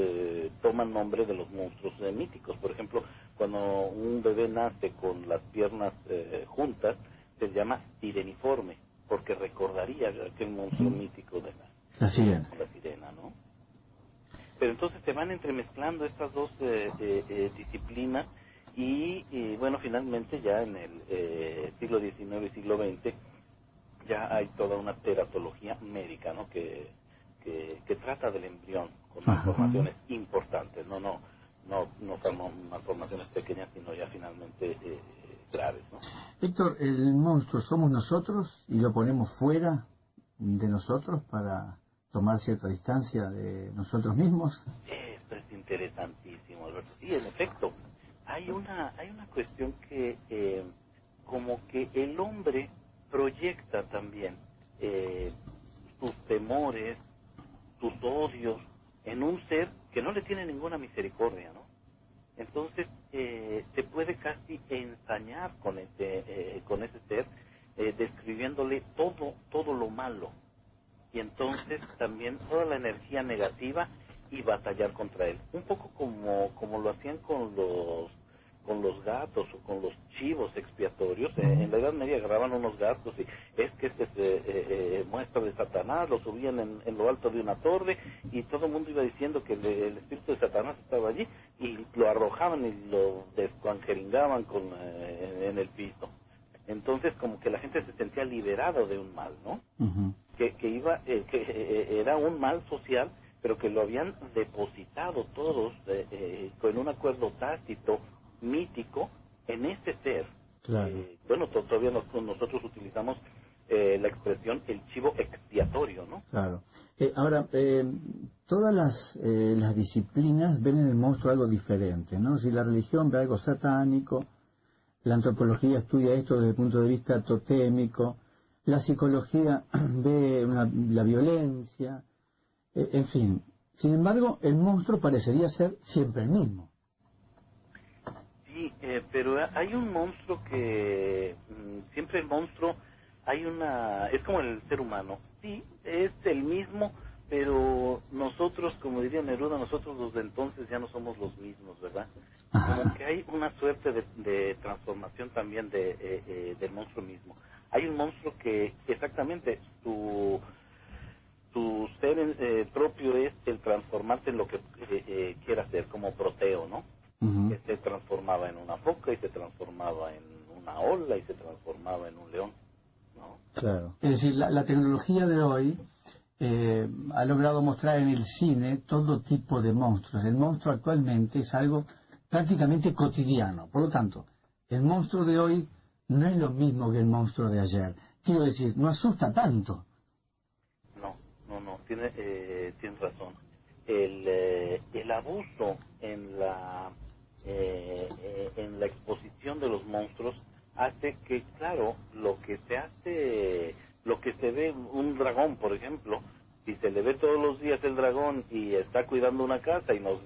toman nombre de los monstruos míticos. Por ejemplo, cuando un bebé nace con las piernas eh, juntas, se llama sireniforme, porque recordaría aquel monstruo mítico de la, sirena. La sirena, ¿no? Pero entonces se van entremezclando estas dos eh, eh, disciplinas y, bueno, finalmente ya en el siglo XIX y siglo XX ya hay toda una teratología médica, ¿no? Que, que, trata del embrión con informaciones importantes, no, no, no, no son malformaciones pequeñas, sino ya finalmente eh, graves. ¿no? Héctor, el monstruo somos nosotros y lo ponemos fuera de nosotros para tomar cierta distancia de nosotros mismos. Esto es interesantísimo, Alberto. Sí, en efecto, hay una, hay una cuestión que eh, como que el hombre proyecta también eh, sus temores, sus odios, en un ser que no le tiene ninguna misericordia, ¿no? Entonces eh, se puede casi ensañar con ese, eh, con ese ser, eh, describiéndole todo, todo lo malo. Y entonces también toda la energía negativa y batallar contra él. Un poco como, como lo hacían con los con los gatos o con los chivos expiatorios. Eh, en la Edad Media agarraban unos gatos y es que este se eh, eh, muestra de Satanás, lo subían en, en, lo alto de una torre y todo el mundo iba diciendo que el, el espíritu de Satanás estaba allí y lo arrojaban y lo descuangeringaban con, eh, en el piso. Entonces como que la gente se sentía liberado de un mal, ¿no? que, que iba, que era un mal social pero que lo habían depositado todos eh, eh, con un acuerdo tácito, mítico, en ese ser. Claro. Eh, bueno, to- todavía nos- nosotros utilizamos eh, la expresión el chivo expiatorio, ¿no? Claro. Eh, ahora, eh, todas las, las disciplinas ven en el monstruo algo diferente, ¿no? Si la religión ve algo satánico, la antropología estudia esto desde el punto de vista totémico, la psicología ve una- la violencia, en fin. Sin embargo, el monstruo parecería ser siempre el mismo. Sí, eh, pero hay un monstruo que mm, siempre el monstruo hay una es como el ser humano. Sí, es el mismo, pero nosotros, como diría Neruda, nosotros los de entonces ya no somos los mismos, ¿verdad? Como que hay una suerte de, de transformación también de, eh, eh, del monstruo mismo. Hay un monstruo que exactamente su su ser eh, propio es el transformarse en lo que eh, eh, quiera ser, como Proteo, ¿no? Que se transformaba en una foca y se transformaba en una ola y se transformaba en un león. Claro. Es decir, la, la tecnología de hoy eh, ha logrado mostrar en el cine todo tipo de monstruos. El monstruo actualmente es algo prácticamente cotidiano. Por lo tanto, el monstruo de hoy no es lo mismo que el monstruo de ayer. Quiero decir, no asusta tanto. No, no, no, tiene, eh, tienes razón. El, eh, el abuso en la, eh, eh, en la exposición de los monstruos hace que, claro, lo que se hace, lo que se ve, un dragón, por ejemplo, si se le ve todos los días el dragón y está cuidando una casa y nos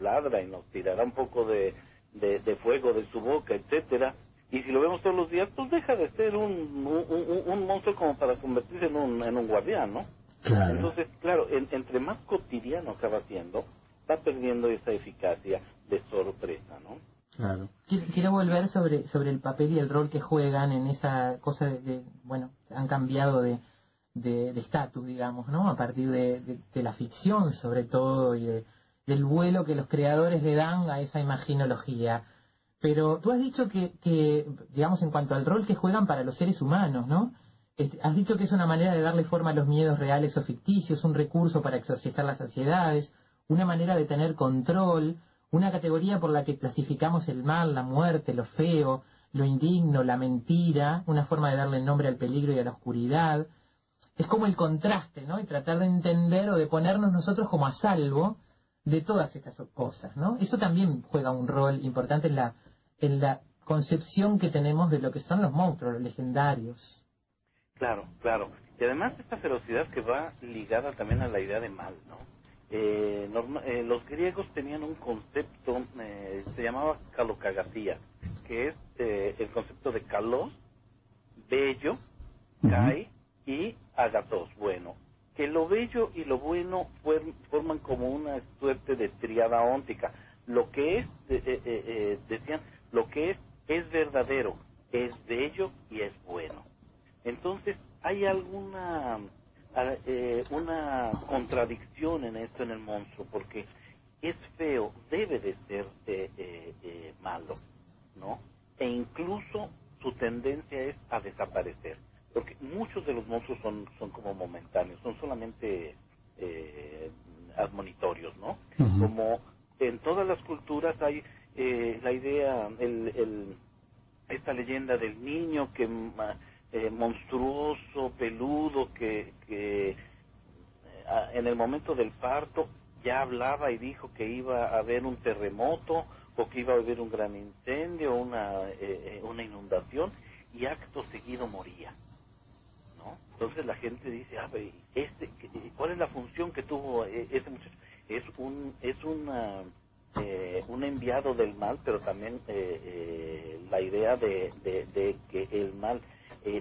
ladra y nos tirará un poco de, de, de fuego de su boca, etcétera, y si lo vemos todos los días, pues deja de ser un, un, un- un monstruo como para convertirse en un, en un guardián, ¿no? Claro. Entonces, claro, en- entre más cotidiano acaba siendo, va perdiendo esa eficacia de sorpresa, ¿no? Claro. Quiero, quiero volver sobre, sobre el papel y el rol que juegan en esa cosa de, de- bueno, han cambiado de de de estatus, digamos, ¿no? A partir de, de- de la ficción, sobre todo, y de- del vuelo que los creadores le dan a esa imaginología. Pero tú has dicho que, que, digamos, en cuanto al rol que juegan para los seres humanos, ¿no? Este, has dicho que es una manera de darle forma a los miedos reales o ficticios, un recurso para exorcizar las ansiedades, una manera de tener control, una categoría por la que clasificamos el mal, la muerte, lo feo, lo indigno, la mentira, una forma de darle nombre al peligro y a la oscuridad. Es como el contraste, ¿no? Y tratar de entender o de ponernos nosotros como a salvo de todas estas cosas, ¿no? Eso también juega un rol importante en la, en la concepción que tenemos de lo que son los monstruos, los legendarios. Claro, claro. Y además esta ferocidad que va ligada también a la idea de mal, ¿no? Eh, norma- eh, los griegos tenían un concepto, eh, se llamaba calocagatía, que es eh, el concepto de kalos, bello, kai y agatos, bueno. Que lo bello y lo bueno forman como una suerte de triada óntica. Lo que es, eh, decían, lo que es es verdadero, es bello y es bueno. Entonces, hay alguna eh, una contradicción en esto en el monstruo, porque es feo, debe de ser eh, eh, eh, malo, ¿no? E incluso su tendencia es a desaparecer, porque muchos de los monstruos son, son como momentáneos, son solamente eh, admonitorios, ¿no? Como en todas las culturas hay eh, la idea, el, el- esta leyenda del niño que eh, monstruoso, peludo, que, que eh, en el momento del parto ya hablaba y dijo que iba a haber un terremoto o que iba a haber un gran incendio, una, eh, eh, una inundación y acto seguido moría. ¿no? Entonces la gente dice, a ver, este, ¿cuál es la función que tuvo eh, ese muchacho? Es un, es una, eh, un enviado del mal, pero también eh, eh, la idea de, de, que el mal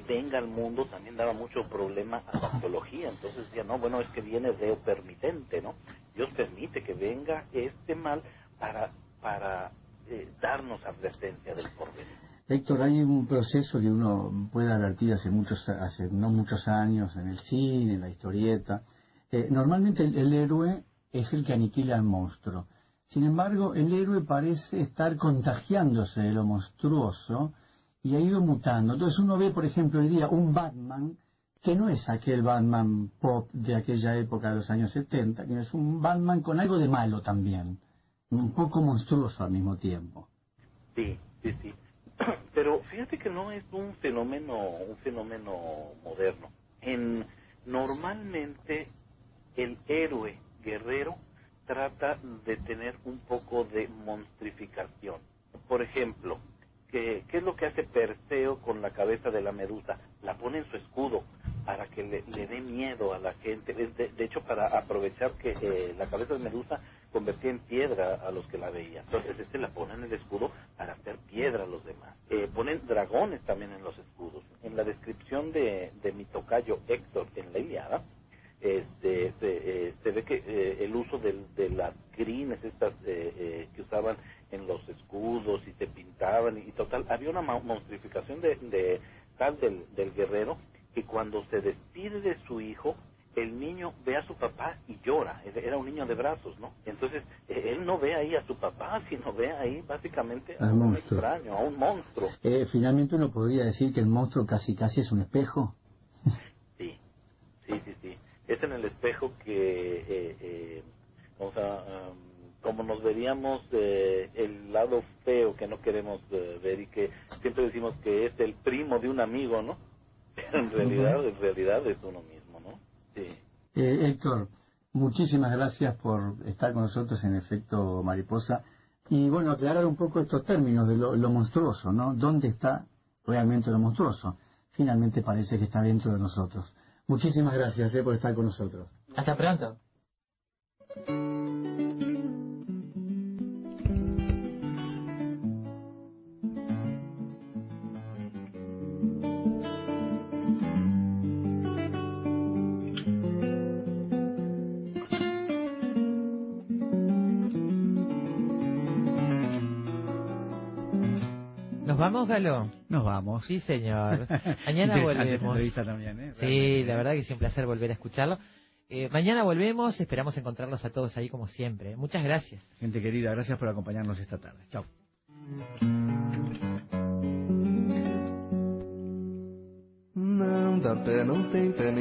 venga al mundo también daba mucho problema a la teología. Entonces decía, no, bueno, es que viene de permitente, ¿no? Dios permite que venga este mal para, para darnos advertencia del porvenir. Héctor, hay un proceso que uno puede advertir hace muchos, hace no muchos años en el cine, en la historieta. normalmente el héroe es el que aniquila al monstruo. Sin embargo, el héroe parece estar contagiándose de lo monstruoso y ha ido mutando. Entonces uno ve, por ejemplo, hoy día un Batman que no es aquel Batman pop de aquella época de los años 70, que es un Batman con algo de malo también, un poco monstruoso al mismo tiempo. Sí, sí, sí. Pero fíjate que no es un fenómeno, un fenómeno moderno. En normalmente el héroe guerrero trata de tener un poco de monstrificación. Por ejemplo, ¿qué, es lo que hace Perseo con la cabeza de la medusa? La pone en su escudo para que le, dé miedo a la gente. De, de hecho, para aprovechar que eh, la cabeza de medusa convertía en piedra a los que la veían. Entonces, este la pone en el escudo para hacer piedra a los demás. Eh, ponen dragones también en los escudos. En la descripción de, de mi tocayo Héctor en la Iliada, este, se, eh, ve que eh, el uso de las crines estas eh, que usaban en los escudos y se pintaban y, total, había una monstrificación de, tal del, del, guerrero que cuando se despide de su hijo, el niño ve a su papá y llora, era un niño de brazos, ¿no? Entonces, él no ve ahí a su papá, sino ve ahí básicamente a un extraño, a un monstruo. finalmente uno podría decir que el monstruo casi casi es un espejo. Sí, sí, sí, sí es en el espejo que, eh, eh, como nos veríamos eh, el lado feo que no queremos ver y que siempre decimos que es el primo de un amigo, ¿no? Pero en realidad, en realidad es uno mismo, ¿no? Sí. Héctor, muchísimas gracias por estar con nosotros en Efecto Mariposa y bueno, aclarar un poco estos términos de lo, lo monstruoso, ¿no? ¿Dónde está realmente lo monstruoso? Finalmente parece que está dentro de nosotros. Muchísimas gracias eh, por estar con nosotros. Hasta pronto. ¿Nos vamos, Galo? Nos vamos. Sí, señor. Mañana volvemos. También, ¿eh? Sí, la verdad que es un placer volver a escucharlo. Eh, mañana volvemos, esperamos encontrarlos a todos ahí como siempre. Muchas gracias. Gente querida, gracias por acompañarnos esta tarde. Chao. dá pé, não tem pé nem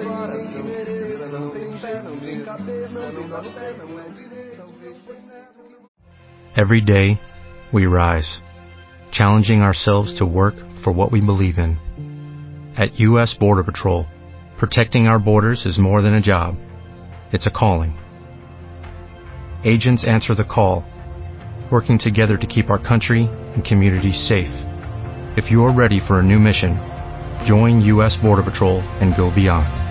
que não tem pé, não tem cabeça, não pé, não é Every day, we rise, challenging ourselves to work for what we believe in. At U.S. Border Patrol, protecting our borders is more than a job. It's a calling. Agents answer the call, working together to keep our country and communities safe. If you are ready for a new mission, Join U.S. Border Patrol and go beyond.